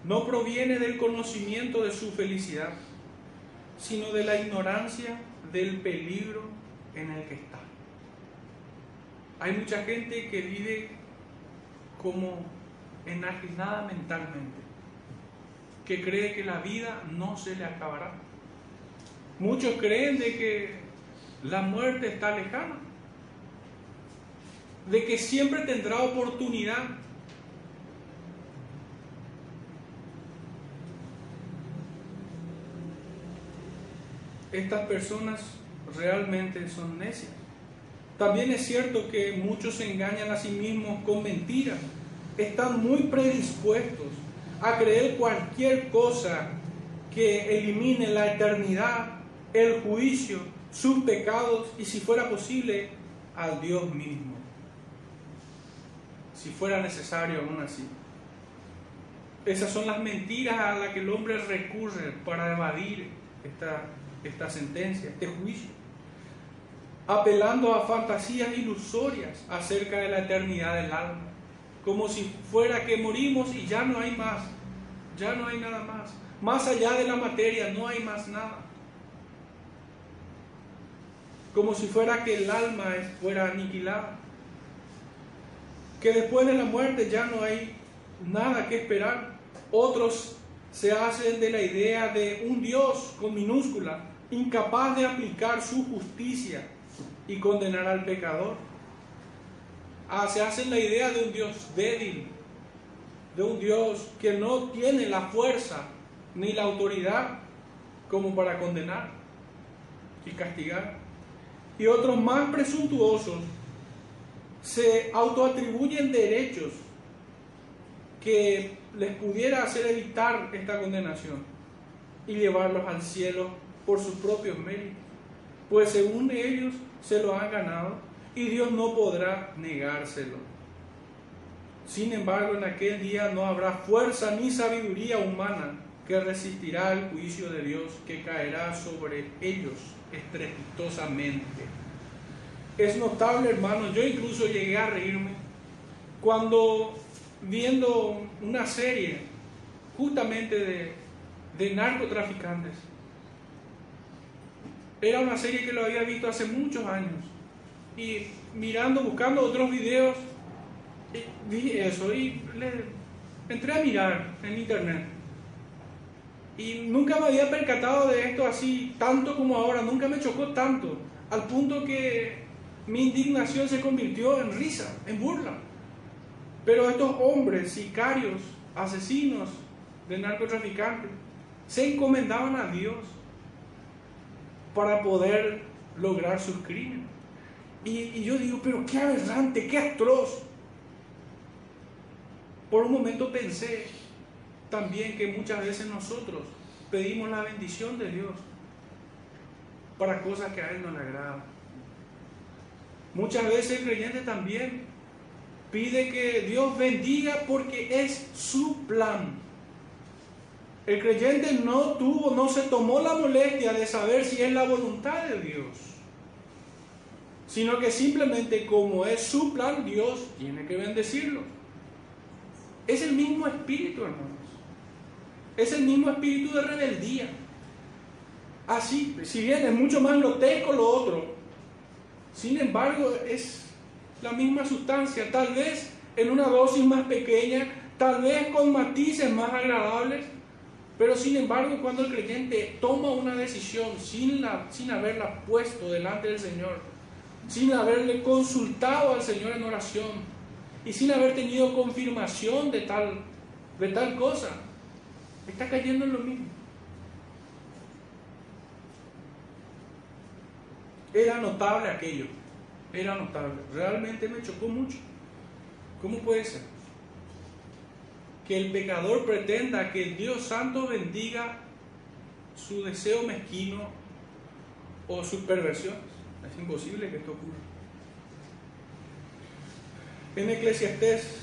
no proviene del conocimiento de su felicidad, sino de la ignorancia del peligro en el que está. Hay mucha gente que vive como enajenada mentalmente, que cree que la vida no se le acabará. Muchos creen de que la muerte está lejana, de que siempre tendrá oportunidad. Estas personas realmente son necias. También es cierto que muchos se engañan a sí mismos con mentiras. Están muy predispuestos a creer cualquier cosa que elimine la eternidad, el juicio sus pecados y si fuera posible al Dios mismo, si fuera necesario aún así. Esas son las mentiras a las que el hombre recurre para evadir esta, esta sentencia, este juicio, apelando a fantasías ilusorias acerca de la eternidad del alma, como si fuera que morimos y ya no hay más, ya no hay nada más, más allá de la materia no hay más nada como si fuera que el alma fuera aniquilada, que después de la muerte ya no hay nada que esperar. Otros se hacen de la idea de un Dios con minúscula, incapaz de aplicar su justicia y condenar al pecador. Ah, se hacen la idea de un Dios débil, de un Dios que no tiene la fuerza ni la autoridad como para condenar y castigar y otros más presuntuosos se autoatribuyen derechos que les pudiera hacer evitar esta condenación y llevarlos al cielo por sus propios méritos, pues según ellos se lo han ganado y Dios no podrá negárselo. Sin embargo, en aquel día no habrá fuerza ni sabiduría humana que resistirá el juicio de Dios que caerá sobre ellos estrepitosamente. Es notable, hermano, yo incluso llegué a reírme cuando viendo una serie justamente de, de narcotraficantes. Era una serie que lo había visto hace muchos años. Y mirando, buscando otros videos, vi eso y entré a mirar en internet. Y nunca me había percatado de esto así, tanto como ahora, nunca me chocó tanto, al punto que mi indignación se convirtió en risa, en burla. Pero estos hombres, sicarios, asesinos de narcotraficantes, se encomendaban a Dios para poder lograr sus crímenes. Y, yo digo, pero qué aberrante, qué atroz. Por un momento pensé, también que muchas veces nosotros pedimos la bendición de Dios para cosas que a Él no le agradan. Muchas veces el creyente también pide que Dios bendiga porque es su plan. El creyente no tuvo, no se tomó la molestia de saber si es la voluntad de Dios, sino que simplemente como es su plan, Dios tiene que bendecirlo. Es el mismo espíritu, hermano. Es el mismo espíritu de rebeldía. Así, si bien es mucho más grotesco lo otro, sin embargo es la misma sustancia, tal vez en una dosis más pequeña, tal vez con matices más agradables, pero sin embargo cuando el creyente toma una decisión sin, la, sin haberla puesto delante del Señor, sin haberle consultado al Señor en oración y sin haber tenido confirmación de tal, de tal cosa, está cayendo en lo mismo. Era notable aquello, era notable, realmente me chocó mucho. ¿Cómo puede ser? Que el pecador pretenda que el Dios Santo bendiga su deseo mezquino o sus perversiones. Es imposible que esto ocurra. En Eclesiastés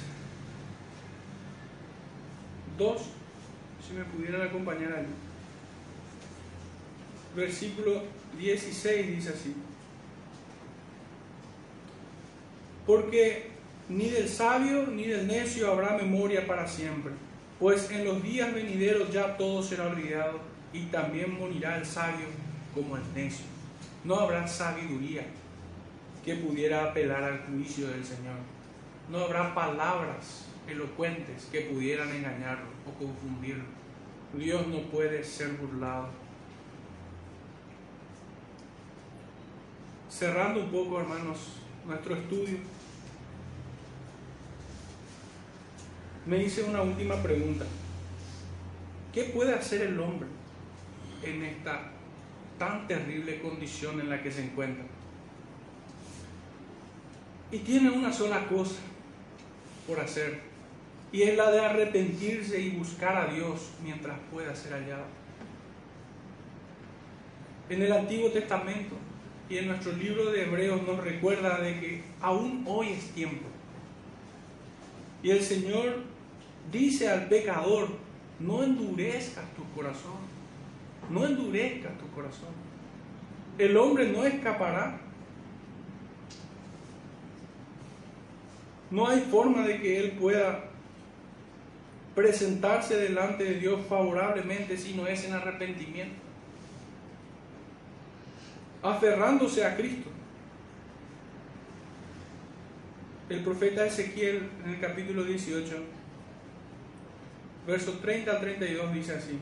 2, si me pudieran acompañar ahí. Versículo 16 dice así. Porque ni del sabio ni del necio habrá memoria para siempre, pues en los días venideros ya todo será olvidado y también morirá el sabio como el necio. No habrá sabiduría que pudiera apelar al juicio del Señor. No habrá palabras elocuentes que pudieran engañarlo o confundirlo. Dios no puede ser burlado. Cerrando un poco, hermanos, nuestro estudio, me hice una última pregunta. ¿Qué puede hacer el hombre en esta tan terrible condición en la que se encuentra? Y tiene una sola cosa por hacer, y es la de arrepentirse y buscar a Dios mientras pueda ser hallado. En el Antiguo Testamento y en nuestro libro de Hebreos nos recuerda de que aún hoy es tiempo. Y el Señor dice al pecador, no endurezcas tu corazón, no endurezcas tu corazón. El hombre no escapará. No hay forma de que él pueda presentarse delante de Dios favorablemente si no es en arrepentimiento aferrándose a Cristo. El profeta Ezequiel en el capítulo 18, versos 30 al 32 dice así.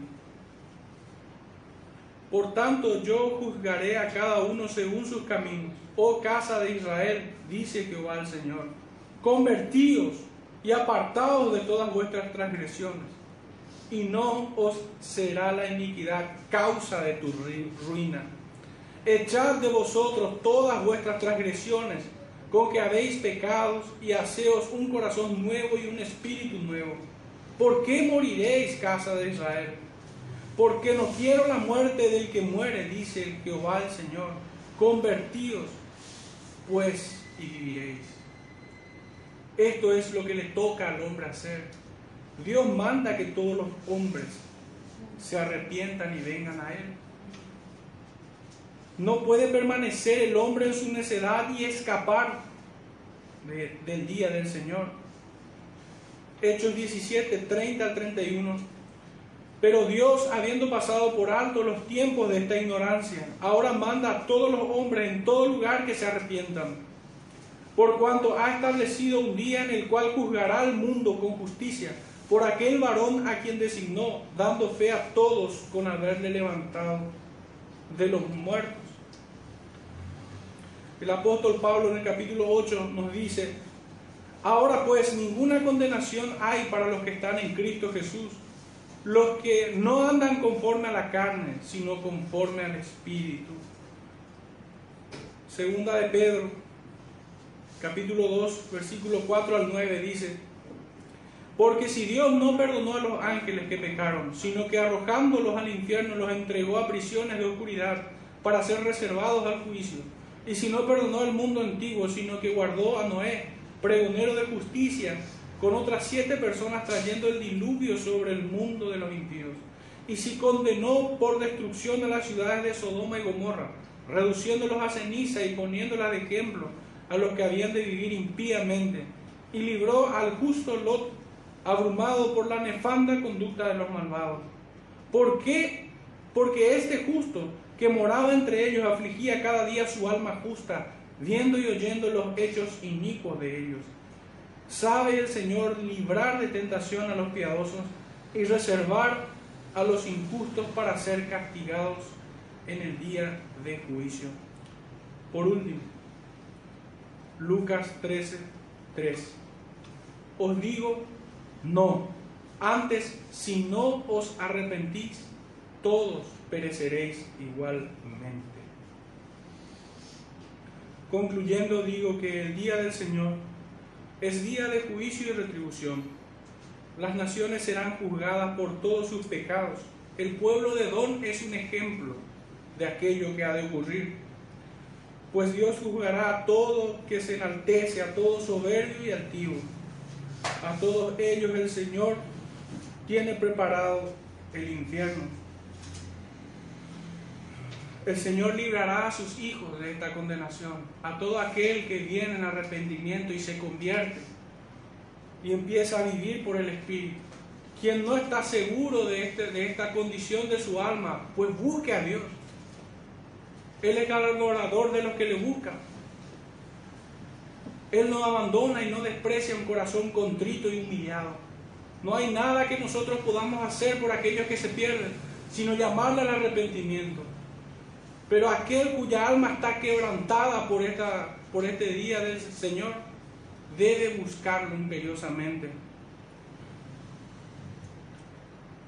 Por tanto yo juzgaré a cada uno según sus caminos. Oh casa de Israel, dice Jehová el Señor, convertíos y apartaos de todas vuestras transgresiones, y no os será la iniquidad causa de tu ruina Echad de vosotros todas vuestras transgresiones, con que habéis pecados, y haceos un corazón nuevo y un espíritu nuevo. ¿Por qué moriréis, casa de Israel? Porque no quiero la muerte del que muere, dice Jehová el Señor. Convertíos, pues, y viviréis. Esto es lo que le toca al hombre hacer. Dios manda que todos los hombres se arrepientan y vengan a Él. No puede permanecer el hombre en su necedad y escapar del día del Señor. Hechos 17, 30 al 31. Pero Dios, habiendo pasado por alto los tiempos de esta ignorancia, ahora manda a todos los hombres en todo lugar que se arrepientan, por cuanto ha establecido un día en el cual juzgará al mundo con justicia por aquel varón a quien designó, dando fe a todos con haberle levantado de los muertos. El apóstol Pablo en el capítulo 8 nos dice, ahora pues ninguna condenación hay para los que están en Cristo Jesús, los que no andan conforme a la carne, sino conforme al Espíritu. Segunda de Pedro, capítulo 2, versículo 4 al 9 dice, porque si Dios no perdonó a los ángeles que pecaron, sino que arrojándolos al infierno los entregó a prisiones de oscuridad para ser reservados al juicio, y si no perdonó al mundo antiguo, sino que guardó a Noé, pregonero de justicia, con otras siete personas trayendo el diluvio sobre el mundo de los impíos. Y si condenó por destrucción a las ciudades de Sodoma y Gomorra, reduciéndolos a ceniza y poniéndolas de ejemplo a los que habían de vivir impíamente, y libró al justo Lot, abrumado por la nefanda conducta de los malvados. ¿Por qué? Porque este justo que moraba entre ellos afligía cada día su alma justa, viendo y oyendo los hechos inicuos de ellos. Sabe el Señor librar de tentación a los piadosos y reservar a los injustos para ser castigados en el día de juicio. Por último, Lucas 13, 3. Os digo, no, antes si no os arrepentís, todos pereceréis igualmente. Concluyendo, digo que el día del Señor es día de juicio y retribución. Las naciones serán juzgadas por todos sus pecados. El pueblo de Don es un ejemplo de aquello que ha de ocurrir. Pues Dios juzgará a todo que se enaltece, a todo soberbio y altivo. A todos ellos el Señor tiene preparado el infierno el Señor librará a sus hijos de esta condenación, a todo aquel que viene en arrepentimiento y se convierte y empieza a vivir por el Espíritu. Quien no está seguro de, este, de esta condición de su alma, pues busque a Dios. Él es el adorador de los que le buscan. Él no abandona y no desprecia un corazón contrito y humillado. No hay nada que nosotros podamos hacer por aquellos que se pierden, sino llamarle al arrepentimiento. Pero aquel cuya alma está quebrantada por, esta, por este día del Señor, debe buscarlo imperiosamente.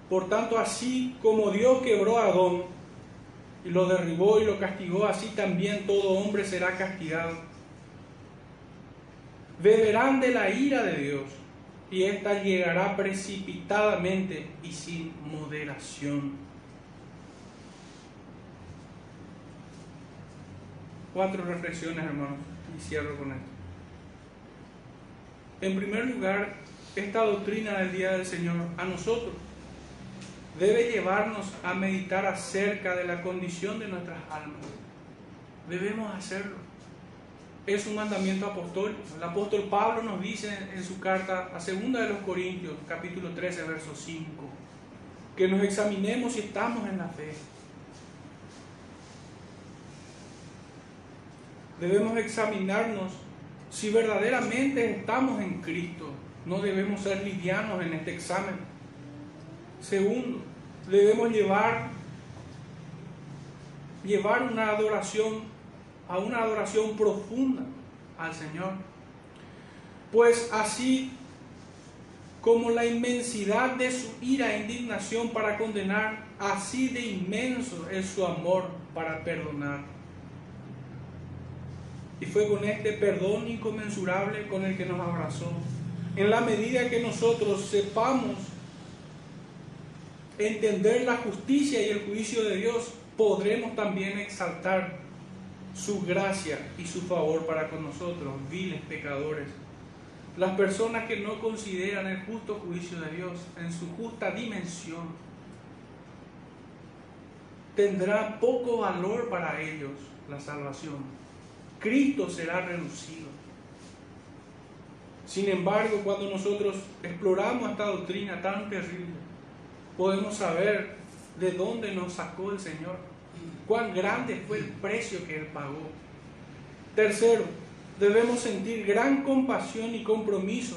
Por tanto, así como Dios quebró a Adón y lo derribó y lo castigó, así también todo hombre será castigado. Beberán de la ira de Dios y ésta llegará precipitadamente y sin moderación. Cuatro reflexiones, hermanos, y cierro con esto. En primer lugar, esta doctrina del Día del Señor a nosotros debe llevarnos a meditar acerca de la condición de nuestras almas. Debemos hacerlo. Es un mandamiento apostólico. El apóstol Pablo nos dice en su carta a segunda de los Corintios, capítulo 13, verso 5, que nos examinemos si estamos en la fe. debemos examinarnos si verdaderamente estamos en Cristo. No debemos ser livianos en este examen. Segundo, debemos llevar, llevar una adoración a una adoración profunda al Señor. Pues así como la inmensidad de su ira e indignación para condenar, así de inmenso es su amor para perdonar. Y fue con este perdón inconmensurable con el que nos abrazó. En la medida que nosotros sepamos entender la justicia y el juicio de Dios, podremos también exaltar su gracia y su favor para con nosotros, viles pecadores. Las personas que no consideran el justo juicio de Dios en su justa dimensión, tendrá poco valor para ellos la salvación. Cristo será reducido. Sin embargo, cuando nosotros exploramos esta doctrina tan terrible, podemos saber de dónde nos sacó el Señor, cuán grande fue el precio que Él pagó. Tercero, debemos sentir gran compasión y compromiso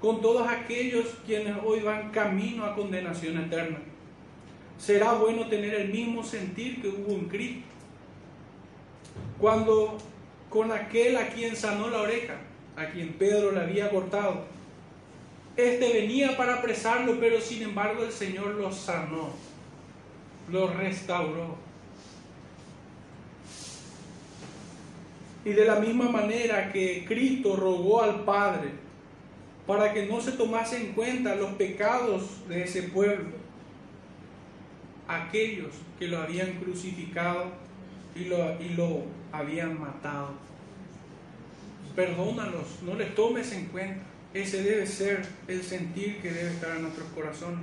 con todos aquellos quienes hoy van camino a condenación eterna. Será bueno tener el mismo sentir que hubo en Cristo cuando con aquel a quien sanó la oreja, a quien Pedro le había cortado, este venía para apresarlo, pero sin embargo el Señor lo sanó, lo restauró. Y de la misma manera que Cristo rogó al Padre para que no se tomase en cuenta los pecados de ese pueblo, aquellos que lo habían crucificado y lo, y lo habían matado. Perdónalos, no les tomes en cuenta. Ese debe ser el sentir que debe estar en nuestros corazones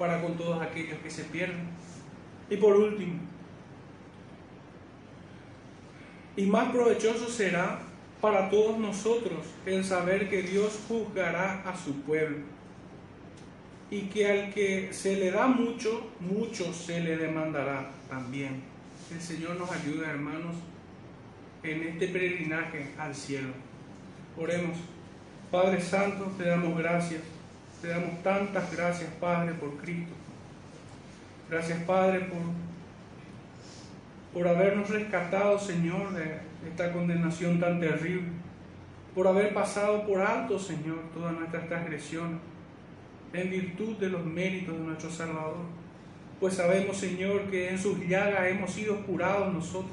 para con todos aquellos que se pierden. Y por último, y más provechoso será para todos nosotros el saber que Dios juzgará a su pueblo y que al que se le da mucho, mucho se le demandará también. El Señor nos ayuda, hermanos, en este peregrinaje al cielo. Oremos. Padre Santo, te damos gracias. Te damos tantas gracias, Padre, por Cristo. Gracias, Padre, por, por habernos rescatado, Señor, de esta condenación tan terrible. Por haber pasado por alto, Señor, todas nuestras transgresiones, en virtud de los méritos de nuestro Salvador. Pues sabemos, Señor, que en sus llagas hemos sido curados nosotros.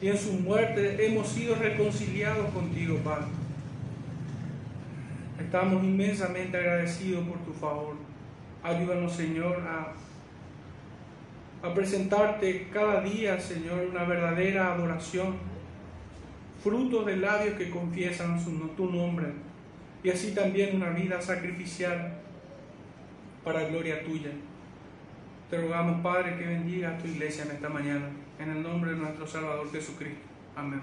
Y en su muerte hemos sido reconciliados contigo, Padre. Estamos inmensamente agradecidos por tu favor. Ayúdanos, Señor, a, presentarte cada día, Señor, una verdadera adoración, fruto de labios que confiesan tu nombre, y así también una vida sacrificial para gloria tuya. Te rogamos, Padre, que bendiga a tu iglesia en esta mañana, en el nombre de nuestro Salvador Jesucristo. Amén.